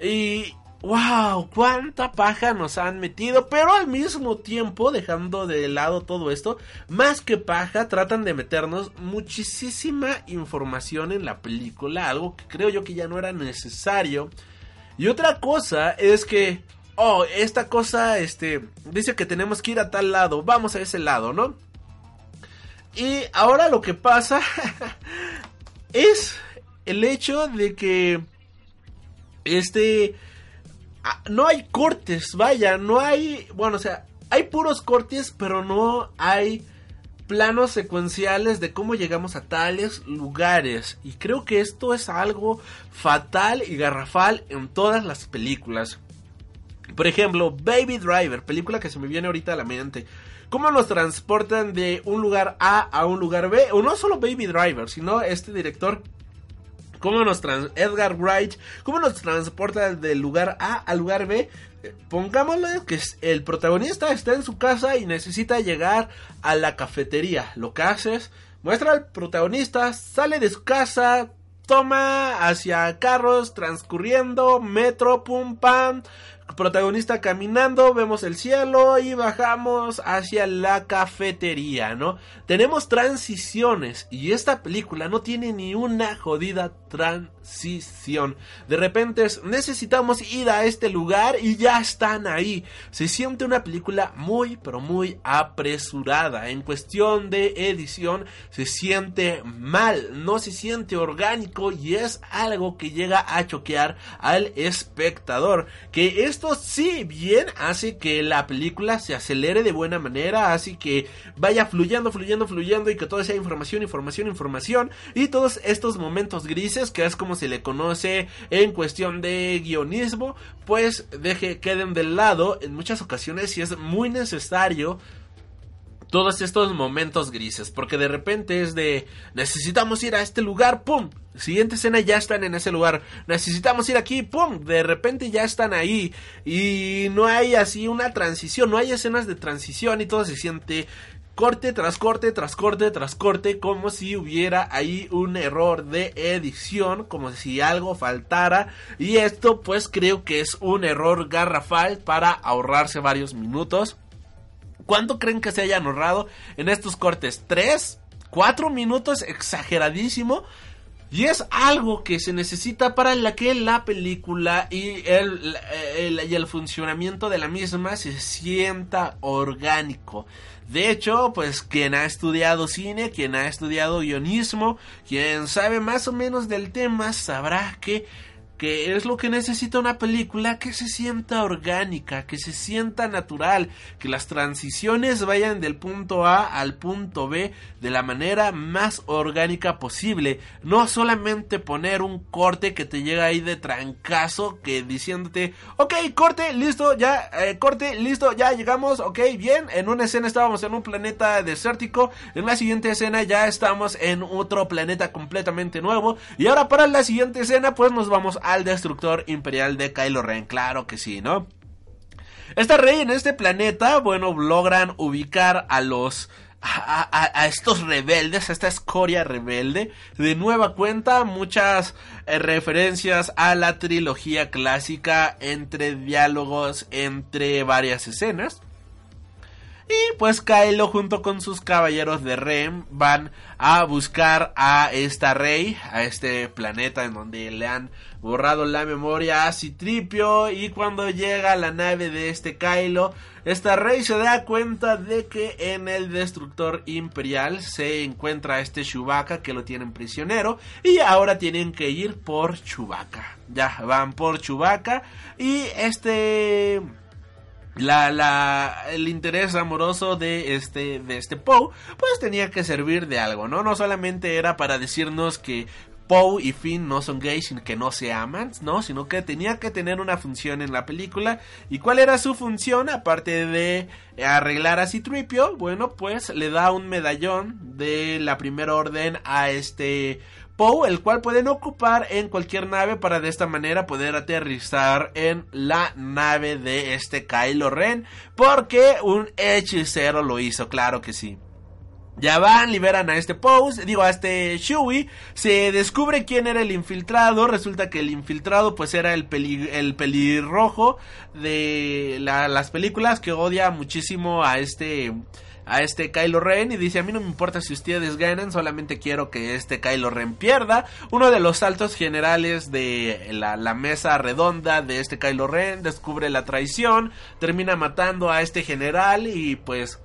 Y wow, cuánta paja nos han metido, pero al mismo tiempo, dejando de lado todo esto, más que paja, tratan de meternos muchísima información en la película, algo que creo yo que ya no era necesario. Y otra cosa es que, oh, esta cosa, este, dice que tenemos que ir a tal lado, vamos a ese lado, ¿no? Y ahora lo que pasa es el hecho de que, este, no hay cortes, vaya, no hay, bueno, o sea, hay puros cortes, pero no hay planos secuenciales de cómo llegamos a tales lugares. Y creo que esto es algo fatal y garrafal en todas las películas. Por ejemplo, Baby Driver, película que se me viene ahorita a la mente. ¿Cómo nos transportan de un lugar A a un lugar B? O no solo Baby Driver, sino este director cómo nos Edgar Wright, cómo nos transporta del lugar A al lugar B. Pongámosle que el protagonista está en su casa y necesita llegar a la cafetería. Lo que hace es muestra al protagonista, sale de su casa, toma hacia carros transcurriendo, metro, pum, pam, protagonista caminando, vemos el cielo y bajamos hacia la cafetería, ¿no? Tenemos transiciones y esta película no tiene ni una jodida transición. De repente necesitamos ir a este lugar y ya están ahí. Se siente una película muy pero muy apresurada. En cuestión de edición se siente mal, no se siente orgánico y es algo que llega a choquear al espectador. Que esto sí bien hace que la película se acelere de buena manera, así que vaya fluyendo, fluyendo, fluyendo y que todo sea información, información, información y todos estos momentos grises que es como se le conoce en cuestión de guionismo, pues deje queden del lado en muchas ocasiones si es muy necesario todos estos momentos grises, porque de repente es de necesitamos ir a este lugar, pum, siguiente escena ya están en ese lugar, necesitamos ir aquí, pum, de repente ya están ahí y no hay así una transición, no hay escenas de transición y todo se siente corte tras corte tras corte tras corte como si hubiera ahí un error de edición como si algo faltara y esto pues creo que es un error garrafal para ahorrarse varios minutos ¿Cuánto creen que se hayan ahorrado en estos cortes? ¿Tres? ¿Cuatro minutos? Exageradísimo. Y es algo que se necesita para la que la película y el, y el funcionamiento de la misma se sienta orgánico. De hecho, pues quien ha estudiado cine, quien ha estudiado guionismo, quien sabe más o menos del tema, sabrá que que es lo que necesita una película que se sienta orgánica, que se sienta natural, que las transiciones vayan del punto A al punto B de la manera más orgánica posible, no solamente poner un corte que te llega ahí de trancazo que diciéndote, ok, corte, listo, ya, eh, corte, listo, ya llegamos, ok, bien, en una escena estábamos en un planeta desértico, en la siguiente escena ya estamos en otro planeta completamente nuevo, y ahora para la siguiente escena pues nos vamos a al destructor imperial de Kylo Ren, claro que sí, ¿no? Esta rey en este planeta, bueno, logran ubicar a los a, estos rebeldes, a esta escoria rebelde. De nueva cuenta, muchas eh, referencias a la trilogía clásica entre diálogos, entre varias escenas. Y pues Kylo junto con sus caballeros de Rem van a buscar a esta rey, a este planeta en donde le han borrado la memoria a Citripio. Y cuando llega la nave de este Kylo, esta rey se da cuenta de que en el destructor imperial se encuentra este Chewbacca que lo tienen prisionero. Y ahora tienen que ir por Chewbacca. Ya van por Chewbacca. Y este la, la, el interés amoroso de este, de este Poe, pues tenía que servir de algo, ¿no? No solamente era para decirnos que Poe y Finn no son gays, sino que no se aman, ¿no? Sino que tenía que tener una función en la película. ¿Y cuál era su función? Aparte de arreglar a Citripio, bueno, pues le da un medallón de la primera orden a este El cual pueden ocupar en cualquier nave para de esta manera poder aterrizar en la nave de este Kylo Ren, porque un hechicero lo hizo, claro que sí. Ya van, liberan a este Pose, digo a este Shui, se descubre quién era el infiltrado, resulta que el infiltrado pues era el, el pelirrojo de las películas que odia muchísimo a este a este Kylo Ren y dice a mí no me importa si ustedes ganan, solamente quiero que este Kylo Ren pierda. Uno de los altos generales de la, mesa redonda de este Kylo Ren descubre la traición, termina matando a este general y pues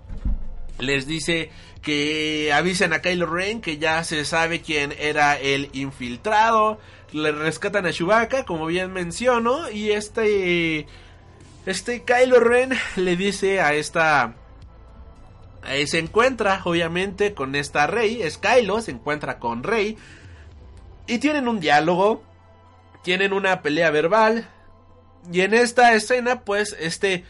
les dice que avisen a Kylo Ren que ya se sabe quién era el infiltrado. Le rescatan a Chewbacca, como bien menciono, y este este Kylo Ren le dice a esta eh, se encuentra obviamente con esta Rey, es Kylo, se encuentra con Rey y tienen un diálogo, tienen una pelea verbal y en esta escena pues este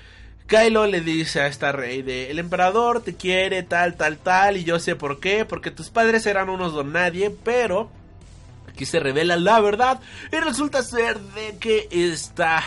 Kylo le dice a esta rey de el emperador te quiere tal tal tal y yo sé por qué, porque tus padres eran unos don nadie, pero aquí se revela la verdad y resulta ser de que esta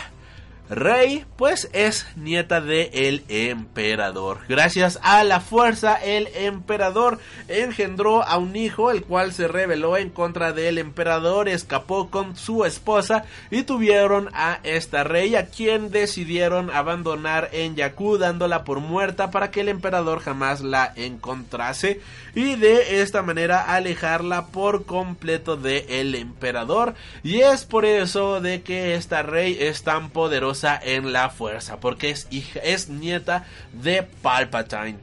Rey, pues es nieta de el emperador. Gracias a la fuerza, el emperador engendró a un hijo, el cual se rebeló en contra del emperador, escapó con su esposa y tuvieron a esta rey, a quien decidieron abandonar en Jakku, dándola por muerta para que el emperador jamás la encontrase y de esta manera alejarla por completo del el emperador. Y es por eso de que esta rey es tan poderosa en la fuerza, porque es hija, es nieta de Palpatine.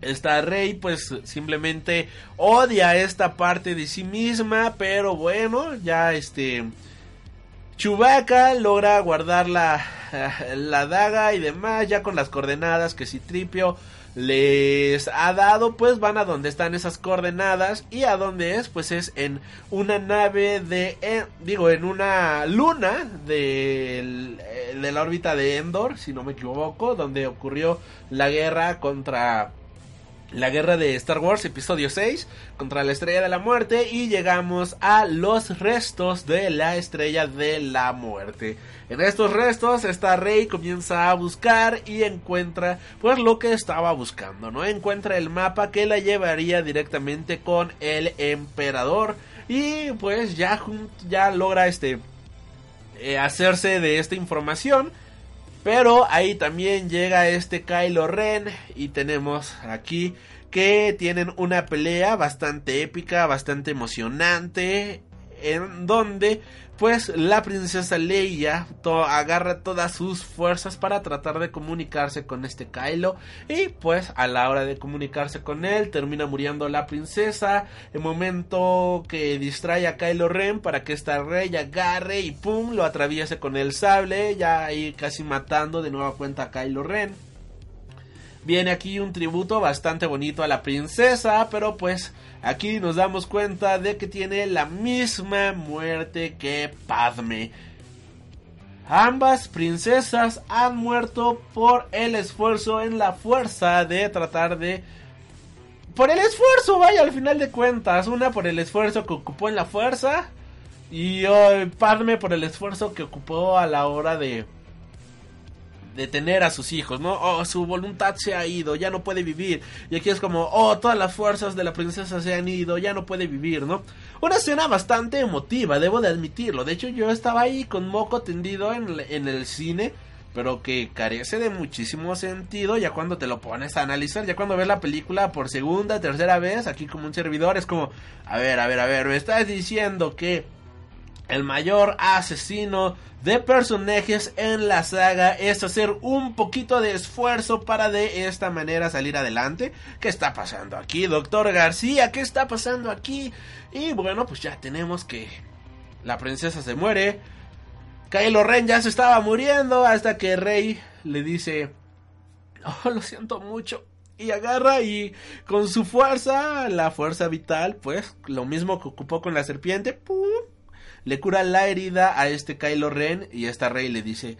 Esta rey pues simplemente odia esta parte de sí misma, pero bueno, ya este Chewbacca logra guardar la, la daga y demás, ya con las coordenadas que Citripio les ha dado, pues van a donde están esas coordenadas y a donde es, pues es en una nave de, eh, digo, en una luna de, de la órbita de Endor, si no me equivoco, donde ocurrió la guerra contra la guerra de Star Wars episodio 6 contra la estrella de la muerte y llegamos a los restos de la estrella de la muerte. En estos restos esta Rey comienza a buscar y encuentra pues lo que estaba buscando, ¿no? Encuentra el mapa que la llevaría directamente con el emperador y pues ya ya logra este eh, hacerse de esta información pero ahí también llega este Kylo Ren y tenemos aquí que tienen una pelea bastante épica, bastante emocionante, en donde pues la princesa Leia agarra todas sus fuerzas para tratar de comunicarse con este Kylo. Y pues a la hora de comunicarse con él termina muriendo la princesa. El momento que distrae a Kylo Ren para que esta rey agarre y pum lo atraviese con el sable ya ahí casi matando de nueva cuenta a Kylo Ren. Viene aquí un tributo bastante bonito a la princesa, pero pues aquí nos damos cuenta de que tiene la misma muerte que Padme. Ambas princesas han muerto por el esfuerzo en la fuerza de tratar de... Por el esfuerzo, vaya, al final de cuentas. Una por el esfuerzo que ocupó en la fuerza. Y oh, Padme por el esfuerzo que ocupó a la hora de de tener a sus hijos, ¿no? Oh, su voluntad se ha ido, ya no puede vivir. Y aquí es como, oh, todas las fuerzas de la princesa se han ido, ya no puede vivir, ¿no? Una escena bastante emotiva, debo de admitirlo. De hecho, yo estaba ahí con moco tendido en, en el cine. pero que carece de muchísimo sentido ya cuando te lo pones a analizar, ya cuando ves la película por segunda, tercera vez, aquí como un servidor, es como, a ver, a ver, a ver, me estás diciendo que el mayor asesino de personajes en la saga es hacer un poquito de esfuerzo para de esta manera salir adelante. ¿Qué está pasando aquí, doctor García? ¿Qué está pasando aquí? Y bueno, pues ya tenemos que la princesa se muere. Kylo Ren ya se estaba muriendo hasta que Rey le dice, oh, lo siento mucho. Y agarra y con su fuerza, la fuerza vital, pues lo mismo que ocupó con la serpiente, ¡pum! Le cura la herida a este Kylo Ren y esta Rey le dice,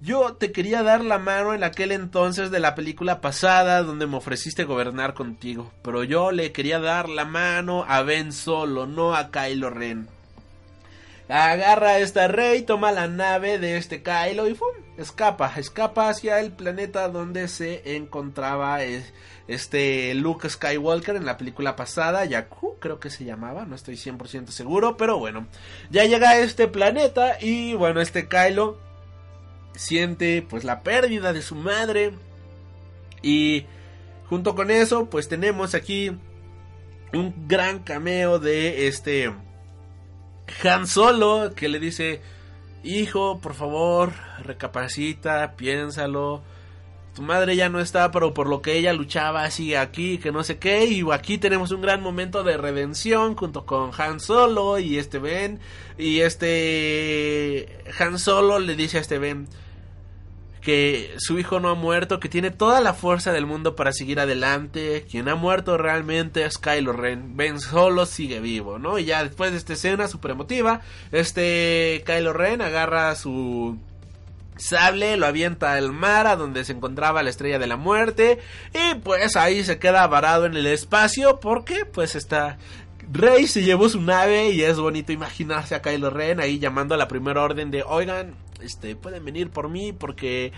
yo te quería dar la mano en aquel entonces de la película pasada donde me ofreciste gobernar contigo, pero yo le quería dar la mano a Ben Solo, no a Kylo Ren. Agarra a esta rey, toma la nave de este Kylo y ¡fum! escapa, escapa hacia el planeta donde se encontraba este Luke Skywalker en la película pasada, Jakku creo que se llamaba, no estoy 100% seguro, pero bueno, ya llega a este planeta y bueno, este Kylo siente pues la pérdida de su madre y junto con eso pues tenemos aquí un gran cameo de este Han Solo que le dice hijo por favor recapacita piénsalo. Tu madre ya no está, pero por lo que ella luchaba sigue aquí, que no sé qué, y aquí tenemos un gran momento de redención junto con Han Solo y este Ben, y este Han Solo le dice a este Ben, que su hijo no ha muerto, que tiene toda la fuerza del mundo para seguir adelante, quien ha muerto realmente es Kylo Ren, Ben solo sigue vivo, ¿no? Y ya después de esta escena super emotiva, este Kylo Ren agarra su sable, lo avienta al mar a donde se encontraba la estrella de la muerte y pues ahí se queda varado en el espacio porque pues está Rey se llevó su nave y es bonito imaginarse a Kylo Ren ahí llamando a la primera orden de oigan este, pueden venir por mí porque,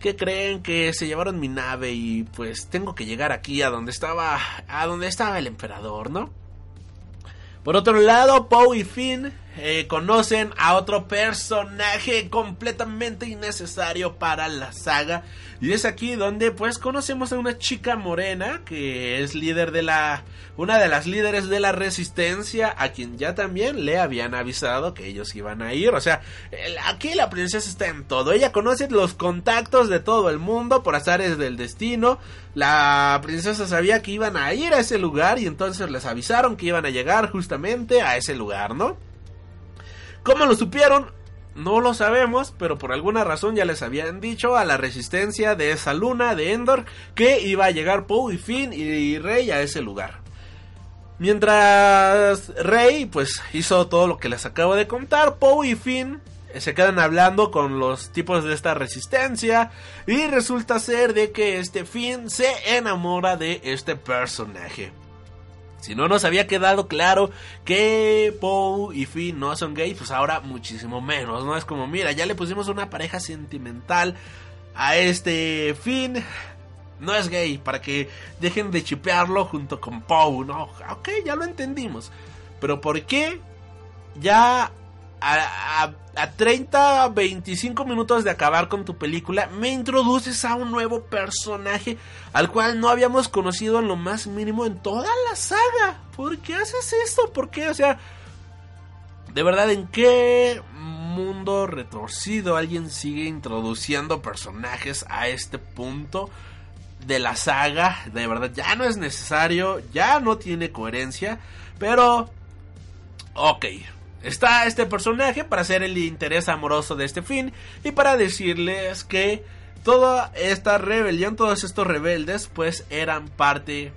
¿qué creen? Que se llevaron mi nave y pues tengo que llegar aquí a donde estaba, a donde estaba el emperador, ¿no? Por otro lado, Poe y Finn eh, conocen a otro personaje completamente innecesario para la saga. Y es aquí donde pues conocemos a una chica morena que es líder de la... Una de las líderes de la resistencia a quien ya también le habían avisado que ellos iban a ir. O sea, aquí la princesa está en todo. Ella conoce los contactos de todo el mundo por azares del destino. La princesa sabía que iban a ir a ese lugar y entonces les avisaron que iban a llegar justamente a ese lugar, ¿no? ¿Cómo lo supieron? No lo sabemos, pero por alguna razón ya les habían dicho a la resistencia de esa luna de Endor que iba a llegar Poe y Finn y Rey a ese lugar. Mientras Rey pues hizo todo lo que les acabo de contar, Poe y Finn se quedan hablando con los tipos de esta resistencia y resulta ser de que este Finn se enamora de este personaje. Si no nos había quedado claro que Poe y Finn no son gays, pues ahora muchísimo menos, ¿no? Es como, mira, ya le pusimos una pareja sentimental a este Finn. No es gay, para que dejen de chipearlo junto con Poe, ¿no? Ok, ya lo entendimos. Pero ¿por qué ya a, a, 30, 25 minutos de acabar con tu película, me introduces a un nuevo personaje al cual no habíamos conocido en lo más mínimo en toda la saga. ¿Por qué haces esto? ¿Por qué? O sea, de verdad, ¿en qué mundo retorcido alguien sigue introduciendo personajes a este punto de la saga? De verdad, ya no es necesario, ya no tiene coherencia, pero... Ok, está este personaje para ser el interés amoroso de este fin y para decirles que toda esta rebelión, todos estos rebeldes, pues eran parte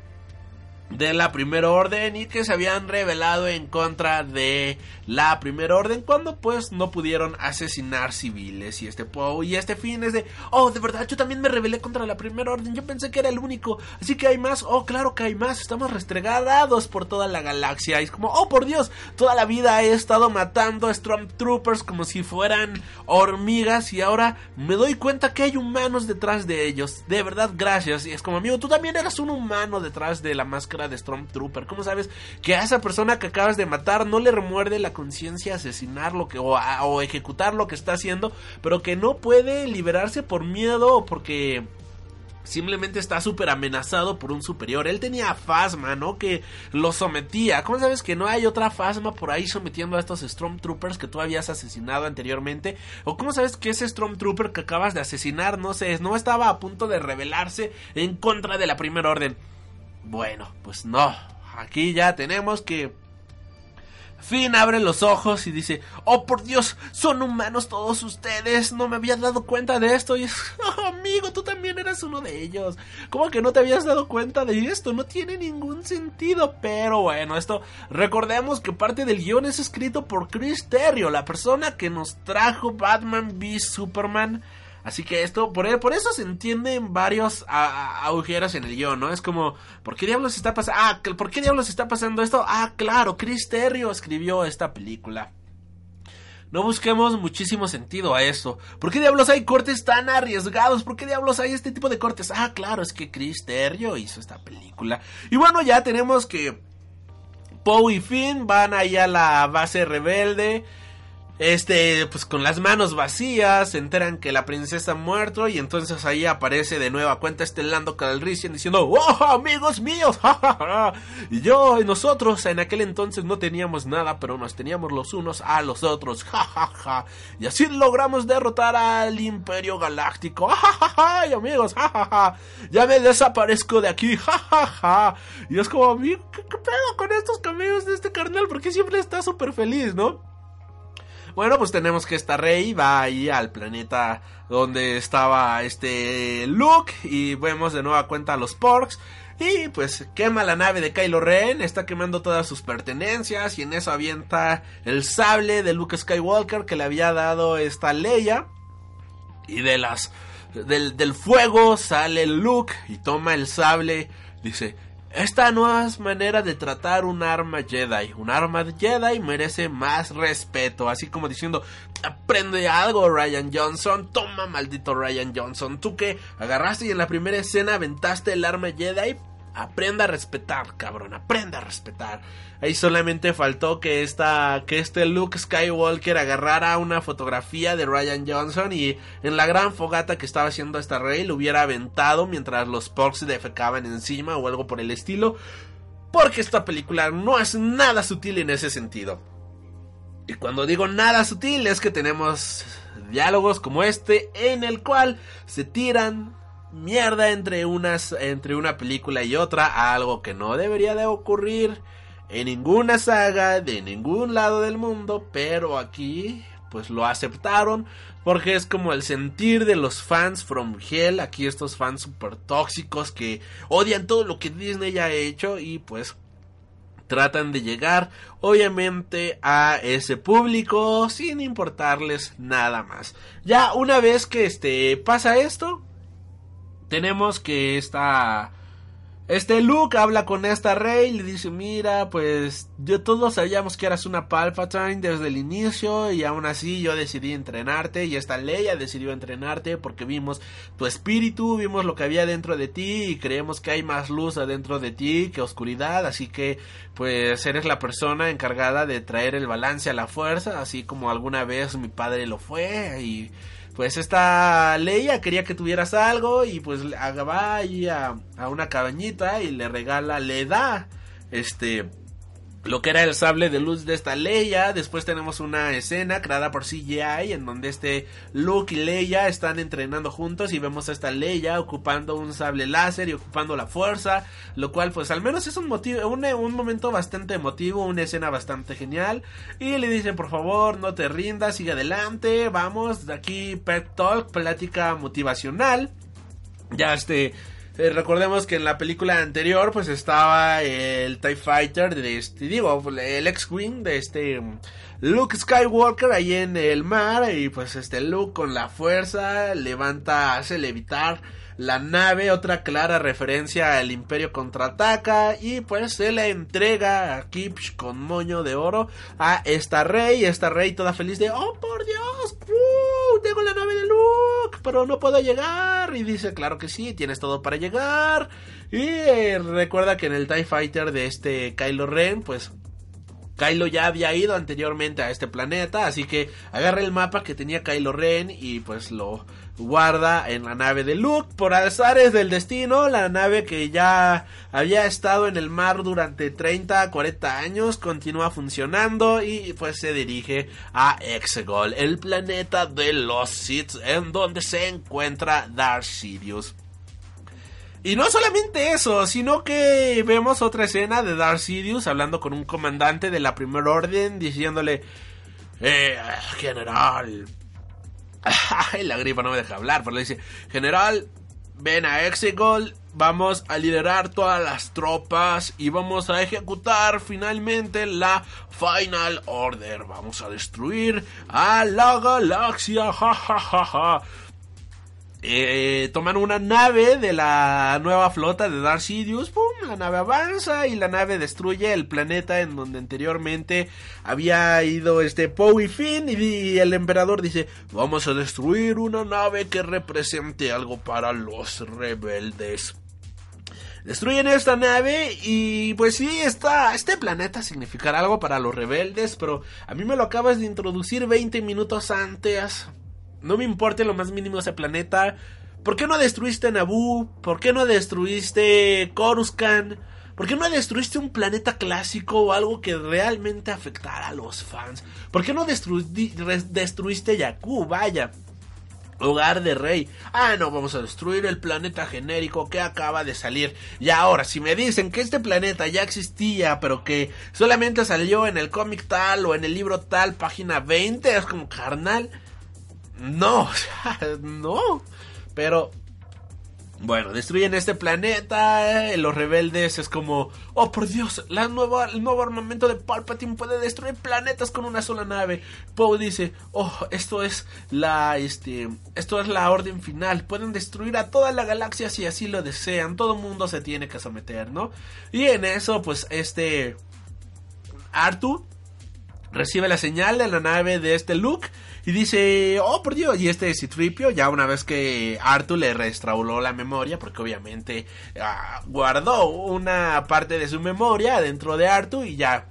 de la primera orden y que se habían rebelado en contra de la primera orden cuando pues no pudieron asesinar civiles. Y este y este fin es de oh de verdad yo también me rebelé contra la primera orden. Yo pensé que era el único. Así que hay más. Oh claro que hay más. Estamos restregados por toda la galaxia y es como oh por Dios toda la vida he estado matando a Stormtroopers como si fueran hormigas y ahora me doy cuenta que hay humanos detrás de ellos. De verdad gracias y es como amigo tú también eras un humano detrás de la máscara máscara de Stormtrooper? ¿Cómo sabes que a esa persona que acabas de matar no le remuerde la conciencia asesinar lo que o, ejecutar lo que está haciendo, pero que no puede liberarse por miedo o porque simplemente está súper amenazado por un superior. Él tenía a Phasma, ¿no? Que lo sometía. ¿Cómo sabes que no hay otra Phasma por ahí sometiendo a estos Stormtroopers que tú habías asesinado anteriormente? ¿O cómo sabes que ese Stormtrooper que acabas de asesinar, no sé, no estaba a punto de rebelarse en contra de la Primera Orden? Bueno, pues no. Aquí ya tenemos que Finn abre los ojos y dice, oh por Dios, son humanos todos ustedes, no me había dado cuenta de esto. Y es, oh, amigo, tú también eras uno de ellos. ¿Cómo que no te habías dado cuenta de esto? No tiene ningún sentido. Pero bueno, esto, recordemos que parte del guion es escrito por Chris Terrio, la persona que nos trajo Batman v Superman. Así que esto, por, eso se entienden varios agujeros en el guion, ¿no? Es como, ¿por qué diablos está pasando? Ah, ¿por qué diablos está pasando esto? Ah, claro, Chris Terrio escribió esta película. No busquemos muchísimo sentido a esto. ¿Por qué diablos hay cortes tan arriesgados? ¿Por qué diablos hay este tipo de cortes? Ah, claro, es que Chris Terrio hizo esta película. Y bueno, ya tenemos que Poe y Finn van ahí a la base rebelde. Este, pues con las manos vacías, se enteran que la princesa ha muerto y entonces ahí aparece de nueva cuenta este Lando Calrissian diciendo, ¡Oh, amigos míos! y yo y nosotros en aquel entonces no teníamos nada, pero nos teníamos los unos a los otros, ¡Ja, Y así logramos derrotar al Imperio Galáctico, ¡Ja, Y amigos, ¡Ja, Ya me desaparezco de aquí, ¡Ja, Y es como, ¿qué, qué pedo con estos cameos de este carnal? Porque siempre está súper feliz, ¿no? Bueno, pues tenemos que esta Rey va ahí al planeta donde estaba este Luke y vemos de nueva cuenta a los Porks. Y pues quema la nave de Kylo Ren, está quemando todas sus pertenencias y en eso avienta el sable de Luke Skywalker que le había dado esta Leia. Y de las del, del fuego sale Luke y toma el sable, dice, esta es manera de tratar un arma Jedi. Un arma Jedi merece más respeto. Así como diciendo, aprende algo Ryan Johnson. Toma maldito Ryan Johnson. Tú que agarraste y en la primera escena aventaste el arma Jedi. Aprenda a respetar, cabrón. Aprenda a respetar. Ahí solamente faltó que esta, que este Luke Skywalker agarrara una fotografía de Ryan Johnson y en la gran fogata que estaba haciendo esta rey lo hubiera aventado mientras los Porks defecaban encima o algo por el estilo. Porque esta película no es nada sutil en ese sentido. Y cuando digo nada sutil es que tenemos diálogos como este en el cual se tiran mierda entre unas entre una película y otra, algo que no debería de ocurrir en ninguna saga de ningún lado del mundo, pero aquí pues lo aceptaron porque es como el sentir de los fans from hell, aquí estos fans super tóxicos que odian todo lo que Disney ya ha hecho y pues tratan de llegar obviamente a ese público sin importarles nada más. Ya una vez que este pasa esto, tenemos que esta este Luke habla con esta Rey y le dice, mira, pues yo todos sabíamos que eras una Palpatine desde el inicio y aún así yo decidí entrenarte y esta Leia decidió entrenarte porque vimos tu espíritu, vimos lo que había dentro de ti y creemos que hay más luz adentro de ti que oscuridad, así que pues eres la persona encargada de traer el balance a la fuerza, así como alguna vez mi padre lo fue y pues esta Leia quería que tuvieras algo y pues va a, a una cabañita y le regala, le da este lo que era el sable de luz de esta Leia. Después tenemos una escena creada por CGI en donde este Luke y Leia están entrenando juntos y vemos a esta Leia ocupando un sable láser y ocupando la fuerza, lo cual pues al menos es un motivo, un, un momento bastante emotivo, una escena bastante genial y le dicen por favor no te rindas, sigue adelante, vamos, de aquí pet talk, plática motivacional. Ya este eh, recordemos que en la película anterior pues estaba el TIE Fighter de este, digo, el X-Wing de este Luke Skywalker ahí en el mar y pues este Luke con la fuerza levanta, hace levitar la nave, otra clara referencia al Imperio contraataca y pues se le entrega aquí con moño de oro a esta rey, esta rey toda feliz de, oh por Dios, ¡Uh! tengo la nave de Luke, pero no puedo llegar. Y dice, claro que sí, tienes todo para llegar. Y eh, recuerda que en el TIE Fighter de este Kylo Ren, pues Kylo ya había ido anteriormente a este planeta, así que agarra el mapa que tenía Kylo Ren y pues lo guarda en la nave de Luke. Por azares del destino, la nave que ya había estado en el mar durante 30, 40 años continúa funcionando y pues se dirige a Exegol, el planeta de los Sith, en donde se encuentra Darth Sidious. Y no solamente eso, sino que vemos otra escena de Darth Sidious hablando con un comandante de la Primera Orden diciéndole, eh, general. La gripa no me deja hablar, pero le dice, general, ven a Exegol, vamos a liderar todas las tropas y vamos a ejecutar finalmente la Final Order. Vamos a destruir a la galaxia, jajajaja. Eh, toman una nave de la nueva flota de Darth Sidious, ¡pum! La nave avanza y la nave destruye el planeta en donde anteriormente había ido este Poe y Finn y, el emperador dice, vamos a destruir una nave que represente algo para los rebeldes. Destruyen esta nave y pues sí, está, este planeta significará algo para los rebeldes, pero a mí me lo acabas de introducir 20 minutos antes. No me importa lo más mínimo ese planeta. ¿Por qué no destruiste Naboo? ¿Por qué no destruiste Coruscant? ¿Por qué no destruiste un planeta clásico o algo que realmente afectara a los fans? ¿Por qué no destruiste Jakku? Vaya. Hogar de Rey. Ah, no, vamos a destruir el planeta genérico que acaba de salir. Y ahora, si me dicen que este planeta ya existía, pero que solamente salió en el cómic tal o en el libro tal, página 20, es como carnal. No, no. Pero bueno, destruyen este planeta. Eh, los rebeldes es como, oh por Dios, la nueva, el nuevo armamento de Palpatine puede destruir planetas con una sola nave. Poe dice, oh, esto es la, este, esto es la orden final. Pueden destruir a toda la galaxia si así lo desean. Todo mundo se tiene que someter, ¿no? Y en eso, pues, este, Artu recibe la señal de la nave de este Luke y dice, oh por Dios, y este Citripio, ya una vez que Arthur le restauró la memoria, porque obviamente ah, guardó una parte de su memoria dentro de Arthur y ya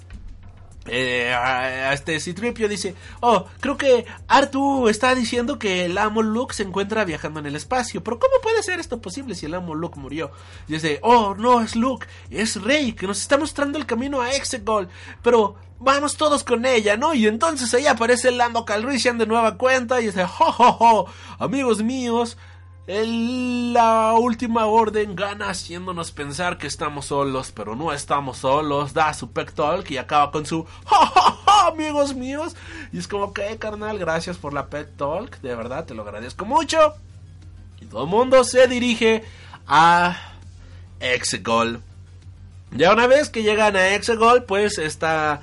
eh, a, este Citripio dice, oh, creo que Artu está diciendo que el amo Luke se encuentra viajando en el espacio, pero ¿cómo puede ser esto posible si el amo Luke murió? Y dice, oh, no, es Luke, es Rey, que nos está mostrando el camino a Exegol, pero vamos todos con ella, ¿no? Y entonces ahí aparece Lando Calrissian de nueva cuenta y dice, jo, jo, jo, amigos míos, la última orden gana haciéndonos pensar que estamos solos, pero no estamos solos. Da su pec talk y acaba con su ¡Ja, ja, ja, amigos míos. Y es como que, carnal, gracias por la pet talk. De verdad, te lo agradezco mucho. Y todo el mundo se dirige a Exegol. Ya una vez que llegan a Exegol, pues está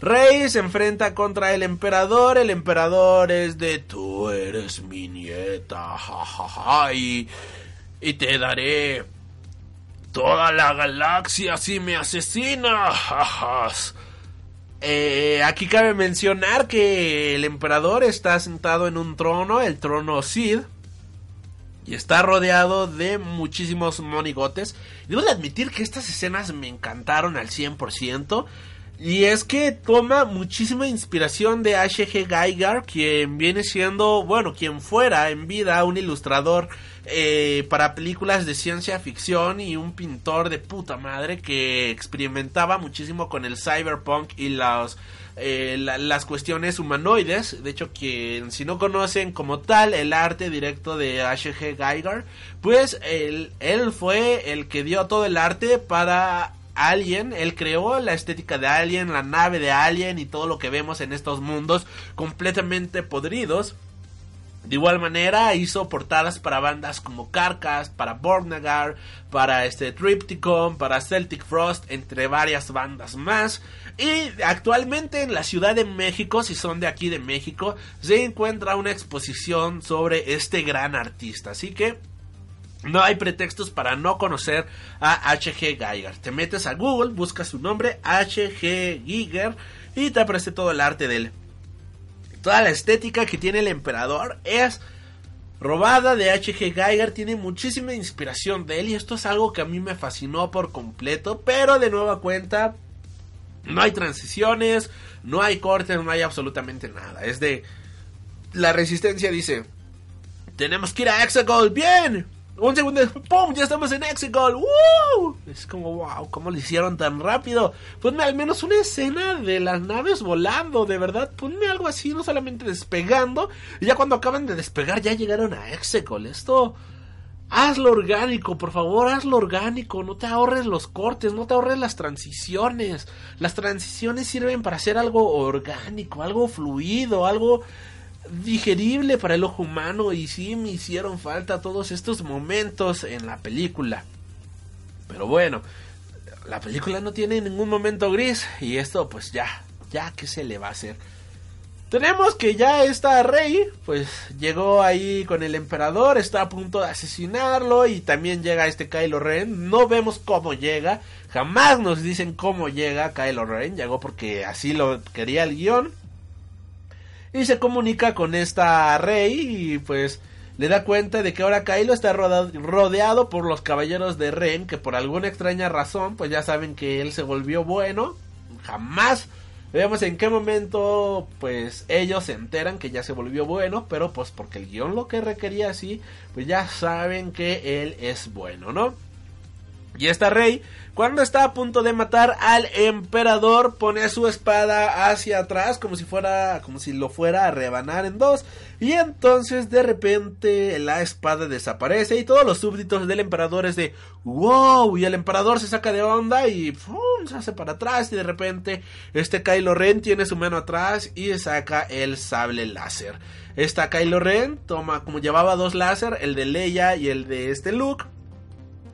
Rey se enfrenta contra el emperador. El emperador es de tú eres mi nieta. Ja, y, y te daré toda la galaxia si me asesinas. Eh, aquí cabe mencionar que el emperador está sentado en un trono, el trono Sid. Y está rodeado de muchísimos monigotes. Debo de admitir que estas escenas me encantaron al 100%. Y es que toma muchísima inspiración de H.G. Geiger, quien viene siendo, bueno, quien fuera en vida un ilustrador eh, para películas de ciencia ficción y un pintor de puta madre que experimentaba muchísimo con el cyberpunk y las, eh, las cuestiones humanoides. De hecho, quien si no conocen como tal el arte directo de H.G. Geiger, pues él, él fue el que dio todo el arte para Alien, él creó la estética de Alien, la nave de Alien y todo lo que vemos en estos mundos completamente podridos. De igual manera hizo portadas para bandas como Carcass, para Bornagar, para este Tripticon, para Celtic Frost, entre varias bandas más. Y actualmente en la Ciudad de México, si son de aquí de México, se encuentra una exposición sobre este gran artista. Así que no hay pretextos para no conocer a H.G. Geiger. Te metes a Google, buscas su nombre, H.G. Geiger, y te aparece todo el arte de él. Toda la estética que tiene el emperador es robada de H.G. Geiger, tiene muchísima inspiración de él y esto es algo que a mí me fascinó por completo, pero de nueva cuenta no hay transiciones, no hay cortes, no hay absolutamente nada. Es de la resistencia dice, tenemos que ir a Exegol, bien. Un segundo, ¡pum! Ya estamos en Exegol. ¡Woo! Es como, wow, ¿cómo lo hicieron tan rápido? Ponme al menos una escena de las naves volando, de verdad. Ponme algo así, no solamente despegando. Y ya cuando acaban de despegar, ya llegaron a Exegol. Esto. Hazlo orgánico, por favor, hazlo orgánico. No te ahorres los cortes, no te ahorres las transiciones. Las transiciones sirven para hacer algo orgánico, algo fluido, algo digerible para el ojo humano y sí me hicieron falta todos estos momentos en la película. Pero bueno, la película no tiene ningún momento gris y esto pues ya, ya que se le va a hacer. Tenemos que ya está Rey, pues llegó ahí con el emperador, está a punto de asesinarlo y también llega este Kylo Ren. No vemos cómo llega, jamás nos dicen cómo llega Kylo Ren, llegó porque así lo quería el guion y se comunica con esta Rey y pues le da cuenta de que ahora Kylo está rodeado por los caballeros de Ren que por alguna extraña razón pues ya saben que él se volvió bueno. Jamás vemos en qué momento pues ellos se enteran que ya se volvió bueno, pero pues porque el guion lo que requería así, pues ya saben que él es bueno, ¿no? Y esta rey, cuando está a punto de matar al emperador, pone su espada hacia atrás como si fuera, como si lo fuera a rebanar en dos. Y entonces de repente la espada desaparece y todos los súbditos del emperador es de wow. Y el emperador se saca de onda y se hace para atrás. Y de repente este Kylo Ren tiene su mano atrás y saca el sable láser. Esta Kylo Ren toma, como llevaba dos láser, el de Leia y el de este Luke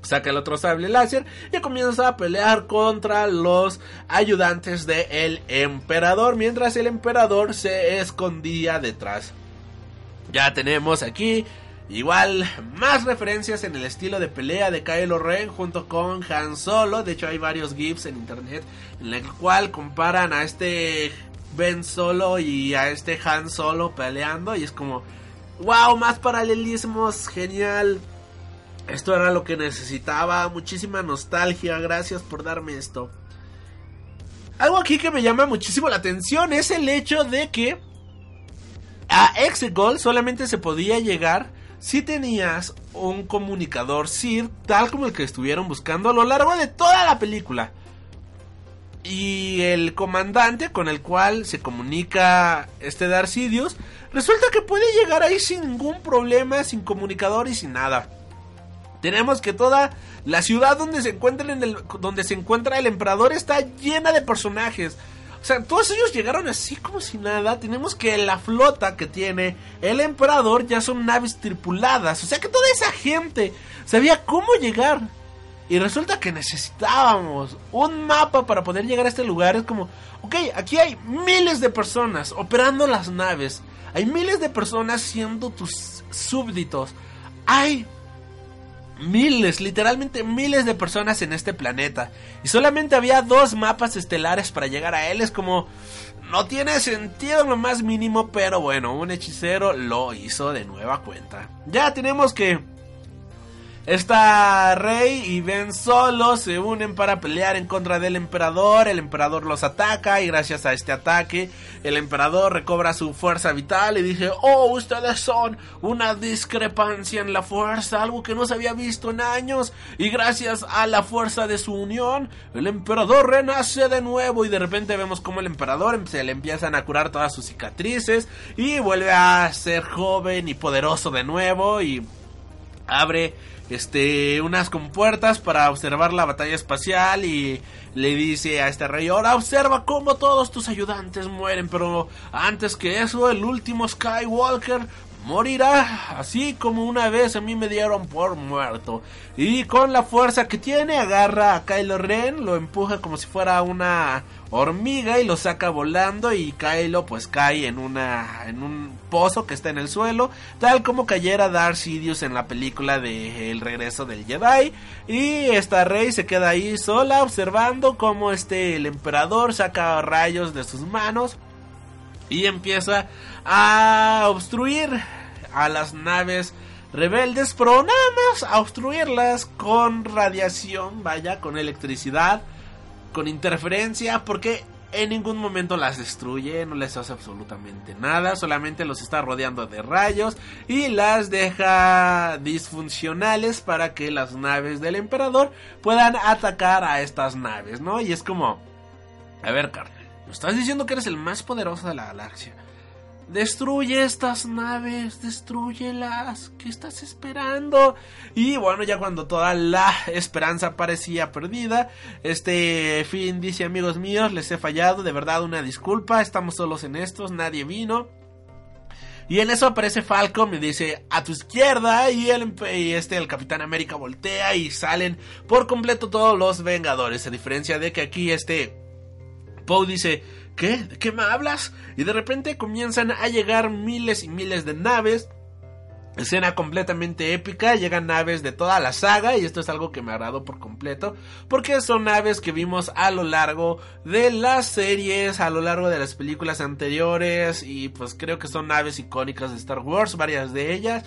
saca el otro sable láser y comienza a pelear contra los ayudantes del emperador mientras el emperador se escondía detrás. Ya tenemos aquí igual más referencias en el estilo de pelea de Kylo Ren junto con Han Solo. De hecho hay varios gifs en internet en el cual comparan a este Ben Solo y a este Han Solo peleando y es como wow, más paralelismos, genial. Esto era lo que necesitaba, muchísima nostalgia, gracias por darme esto. Algo aquí que me llama muchísimo la atención es el hecho de que a Exegol solamente se podía llegar si tenías un comunicador SID tal como el que estuvieron buscando a lo largo de toda la película. Y el comandante con el cual se comunica este Darcidius resulta que puede llegar ahí sin ningún problema, sin comunicador y sin nada. Tenemos que toda la ciudad donde se encuentra el, donde se encuentra el emperador está llena de personajes. O sea, todos ellos llegaron así como si nada. Tenemos que la flota que tiene el emperador ya son naves tripuladas. O sea que toda esa gente sabía cómo llegar. Y resulta que necesitábamos un mapa para poder llegar a este lugar. Es como, ok, aquí hay miles de personas operando las naves. Hay miles de personas siendo tus súbditos. Hay miles, literalmente miles de personas en este planeta. Y solamente había dos mapas estelares para llegar a él. Es como... No tiene sentido en lo más mínimo, pero bueno, un hechicero lo hizo de nueva cuenta. Ya tenemos que esta Rey y Ben Solo se unen para pelear en contra del emperador. El emperador los ataca y gracias a este ataque el emperador recobra su fuerza vital y dice, oh, ustedes son una discrepancia en la fuerza, algo que no se había visto en años. Y gracias a la fuerza de su unión, el emperador renace de nuevo y de repente vemos como el emperador se le empiezan a curar todas sus cicatrices y vuelve a ser joven y poderoso de nuevo y abre este unas compuertas para observar la batalla espacial y le dice a este rey, ahora observa cómo todos tus ayudantes mueren, pero antes que eso el último Skywalker morirá así como una vez a mí me dieron por muerto. Y con la fuerza que tiene agarra a Kylo Ren, lo empuja como si fuera una hormiga y lo saca volando y Kylo pues cae en una en un pozo que está en el suelo, tal como cayera Darth Sidious en la película de El regreso del Jedi y esta Rey se queda ahí sola observando cómo este el emperador saca rayos de sus manos y empieza a obstruir a las naves rebeldes, pero nada más a obstruirlas con radiación, vaya, con electricidad, con interferencia, porque en ningún momento las destruye, no les hace absolutamente nada, solamente los está rodeando de rayos y las deja disfuncionales para que las naves del emperador puedan atacar a estas naves, ¿no? Y es como, a ver, carnal, ¿me estás diciendo que eres el más poderoso de la galaxia? Destruye estas naves, destruyelas. ¿Qué estás esperando? Y bueno, ya cuando toda la esperanza parecía perdida, este fin dice amigos míos, les he fallado, de verdad una disculpa, estamos solos en estos, nadie vino. Y en eso aparece Falcon y dice a tu izquierda y, el, y este el Capitán América voltea y salen por completo todos los Vengadores. A diferencia de que aquí este Poe dice ¿Qué? ¿De qué me hablas? Y de repente comienzan a llegar miles y miles de naves. Escena completamente épica, llegan naves de toda la saga y esto es algo que me agradó por completo porque son naves que vimos a lo largo de las series, a lo largo de las películas anteriores y pues creo que son naves icónicas de Star Wars, varias de ellas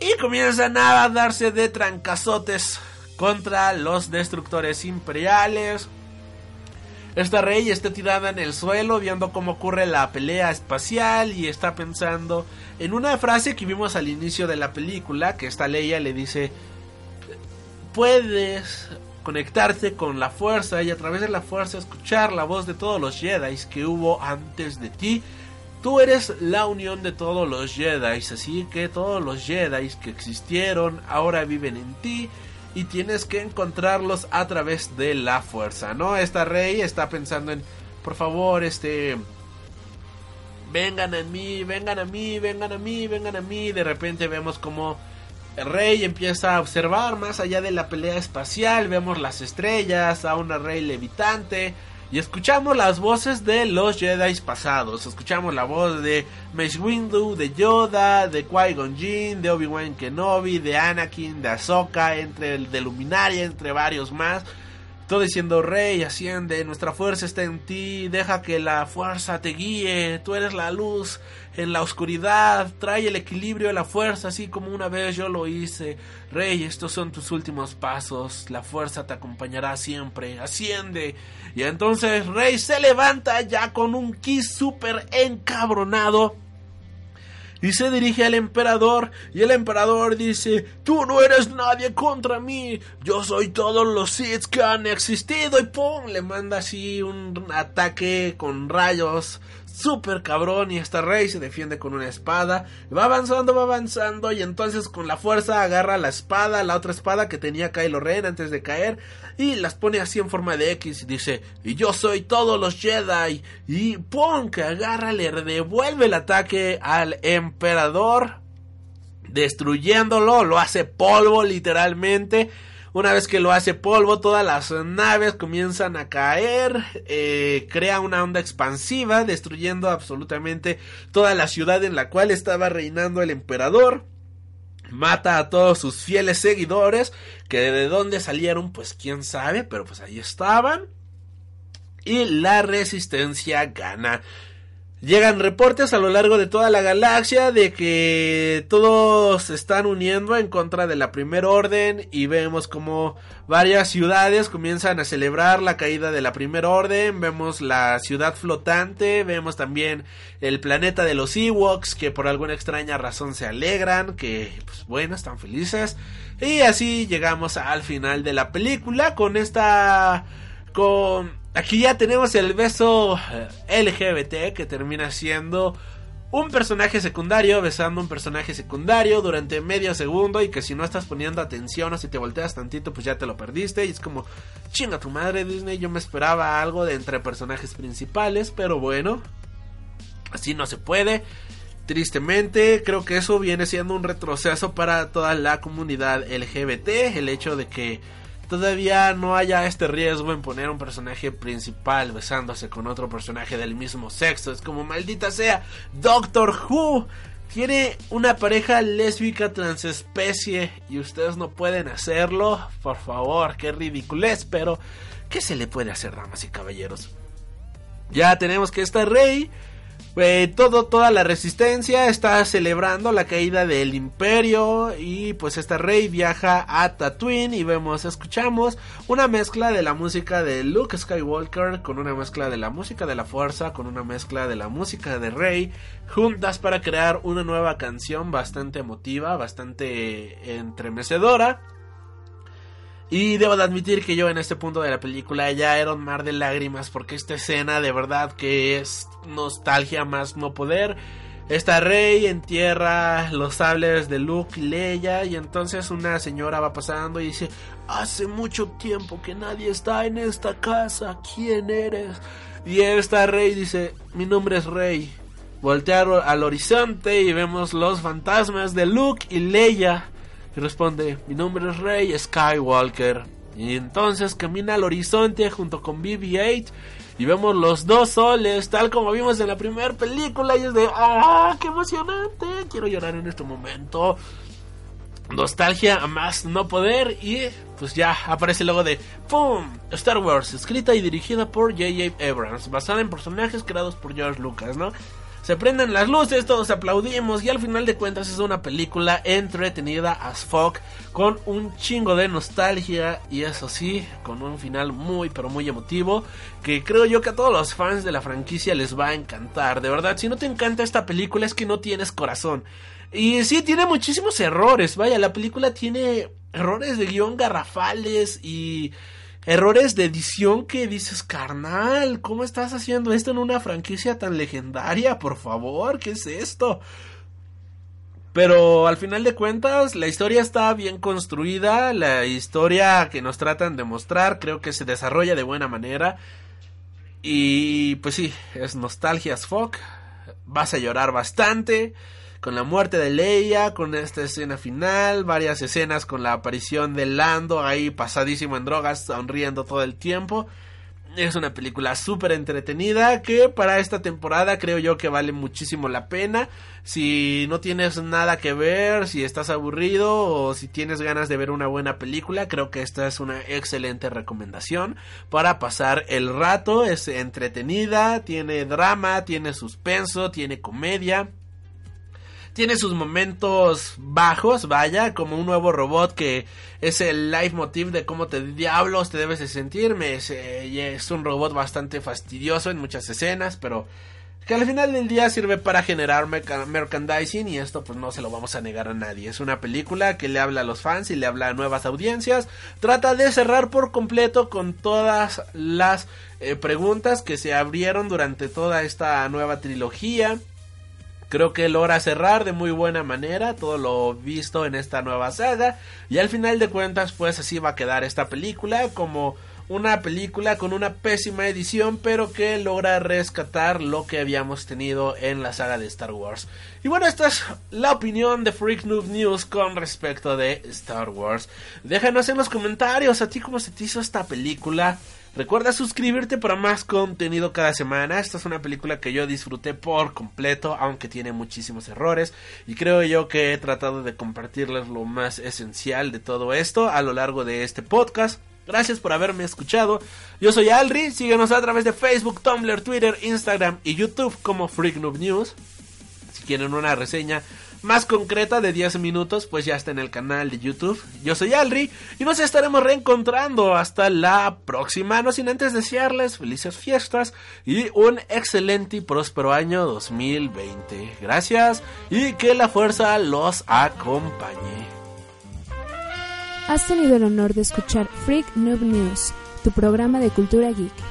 y comienzan a darse de trancazotes contra los destructores imperiales esta rey está tirada en el suelo viendo cómo ocurre la pelea espacial y está pensando en una frase que vimos al inicio de la película, que esta Leia le dice, puedes conectarte con la fuerza y a través de la fuerza escuchar la voz de todos los Jedi que hubo antes de ti. Tú eres la unión de todos los Jedi, así que todos los Jedi que existieron ahora viven en ti y tienes que encontrarlos a través de la fuerza, ¿no? Esta rey está pensando en, por favor, este... Vengan a mí, vengan a mí, vengan a mí, vengan a mí. De repente vemos como el rey empieza a observar más allá de la pelea espacial. Vemos las estrellas, a una rey levitante. Y escuchamos las voces de los Jedi pasados. Escuchamos la voz de Mace Windu, de Yoda, de Qui-Gon Jinn, de Obi-Wan Kenobi, de Anakin, de Ahsoka, entre el de Luminaria, entre varios más. Todo diciendo, Rey, asciende, nuestra fuerza está en ti, deja que la fuerza te guíe, tú eres la luz en la oscuridad, trae el equilibrio de la fuerza, así como una vez yo lo hice. Rey, estos son tus últimos pasos, la fuerza te acompañará siempre, asciende. Y entonces Rey se levanta ya con un ki súper encabronado y se dirige al emperador y el emperador dice, tú no eres nadie contra mí, yo soy todos los Sith que han existido y ¡pum! le manda así un ataque con rayos súper cabrón y esta rey se defiende con una espada. Va avanzando, va avanzando y entonces con la fuerza agarra la espada, la otra espada que tenía Kylo Ren antes de caer y las pone así en forma de X y dice, y yo soy todos los Jedi y ¡pum! que agarra, le devuelve el ataque al emperador destruyéndolo, lo hace polvo literalmente una vez que lo hace polvo, todas las naves comienzan a caer, eh, crea una onda expansiva, destruyendo absolutamente toda la ciudad en la cual estaba reinando el emperador. Mata a todos sus fieles seguidores, que de dónde salieron, pues quién sabe, pero pues ahí estaban. Y la resistencia gana. Llegan reportes a lo largo de toda la galaxia de que todos se están uniendo en contra de la Primera Orden y vemos como varias ciudades comienzan a celebrar la caída de la Primera Orden. Vemos la ciudad flotante, vemos también el planeta de los Ewoks que por alguna extraña razón se alegran, que pues bueno, están felices. Y así llegamos al final de la película con esta con aquí ya tenemos el beso eh, LGBT que termina siendo un personaje secundario besando un personaje secundario durante medio segundo y que si no estás poniendo atención o si te volteas tantito pues ya te lo perdiste. Y es como chinga tu madre Disney yo me esperaba algo de entre personajes principales pero bueno así no se puede. Tristemente creo que eso viene siendo un retroceso para toda la comunidad LGBT el hecho de que todavía no haya este riesgo en poner un personaje principal besándose con otro personaje del mismo sexo. Es como maldita sea, Doctor Who tiene una pareja lésbica transespecie y ustedes no pueden hacerlo. Por favor, qué ridiculez, pero ¿qué se le puede hacer, damas y caballeros? Ya tenemos que esta rey Eh, todo, toda la resistencia está celebrando la caída del imperio y pues esta rey viaja a Tatooine y vemos, escuchamos una mezcla de la música de Luke Skywalker con una mezcla de la música de la fuerza, con una mezcla de la música de Rey, juntas para crear una nueva canción bastante emotiva, bastante entremecedora. Y debo de admitir que yo en este punto de la película ya era un mar de lágrimas porque esta escena de verdad que es nostalgia más no poder. Esta rey entierra los sables de Luke y Leia y entonces una señora va pasando y dice, hace mucho tiempo que nadie está en esta casa, ¿quién eres? Y esta rey dice, mi nombre es Rey. Voltear al horizonte y vemos los fantasmas de Luke y Leia y responde, mi nombre es Rey Skywalker. Y entonces camina al horizonte junto con BB-8 y vemos los dos soles, tal como vimos en la primera película. Y es de, ¡ah, qué emocionante! Quiero llorar en este momento. Nostalgia a más no poder. Y pues ya aparece el logo de ¡Pum! Star Wars, escrita y dirigida por J.J. Abrams, basada en personajes creados por George Lucas, ¿no? Se prenden las luces, todos aplaudimos y al final de cuentas es una película entretenida as fuck con un chingo de nostalgia y eso sí, con un final muy pero muy emotivo que creo yo que a todos los fans de la franquicia les va a encantar. De verdad, si no te encanta esta película es que no tienes corazón. Y sí, tiene muchísimos errores, vaya, la película tiene errores de guion garrafales y errores de edición que dices, carnal, ¿cómo estás haciendo esto en una franquicia tan legendaria? Por favor, ¿qué es esto? Pero al final de cuentas, la historia está bien construida, la historia que nos tratan de mostrar creo que se desarrolla de buena manera. Y pues sí, es nostalgia as fuck, vas a llorar bastante con la muerte de Leia, con esta escena final, varias escenas con la aparición de Lando ahí pasadísimo en drogas, sonriendo todo el tiempo. Es una película súper entretenida que para esta temporada creo yo que vale muchísimo la pena. Si no tienes nada que ver, si estás aburrido o si tienes ganas de ver una buena película, creo que esta es una excelente recomendación para pasar el rato. Es entretenida, tiene drama, tiene suspenso, tiene comedia tiene sus momentos bajos, vaya, como un nuevo robot que es el leitmotiv de cómo te diablos te debes de sentirme. Es, es un robot bastante fastidioso en muchas escenas, pero que al final del día sirve para generar merchandising y esto pues no se lo vamos a negar a nadie. Es una película que le habla a los fans y le habla a nuevas audiencias. Trata de cerrar por completo con todas las eh, preguntas que se abrieron durante toda esta nueva trilogía. Creo que logra cerrar de muy buena manera todo lo visto en esta nueva saga. Y al final de cuentas, pues así va a quedar esta película como una película con una pésima edición, pero que logra rescatar lo que habíamos tenido en la saga de Star Wars. Y bueno, esta es la opinión de Freak Noob News con respecto de Star Wars. Déjanos en los comentarios a ti cómo se te hizo esta película. Recuerda suscribirte para más contenido cada semana. Esta es una película que yo disfruté por completo, aunque tiene muchísimos errores. Y creo yo que he tratado de compartirles lo más esencial de todo esto a lo largo de este podcast. Gracias por haberme escuchado. Yo soy Alri. Síguenos a través de Facebook, Tumblr, Twitter, Instagram y YouTube como Freak News. Si quieren una reseña más concreta de 10 minutos, pues ya está en el canal de YouTube. Yo soy Alri y nos estaremos reencontrando hasta la próxima. No sin antes desearles felices fiestas y un excelente y próspero año 2020. Gracias y que la fuerza los acompañe.
Has tenido el honor de escuchar Freak Noob News, tu programa de cultura geek.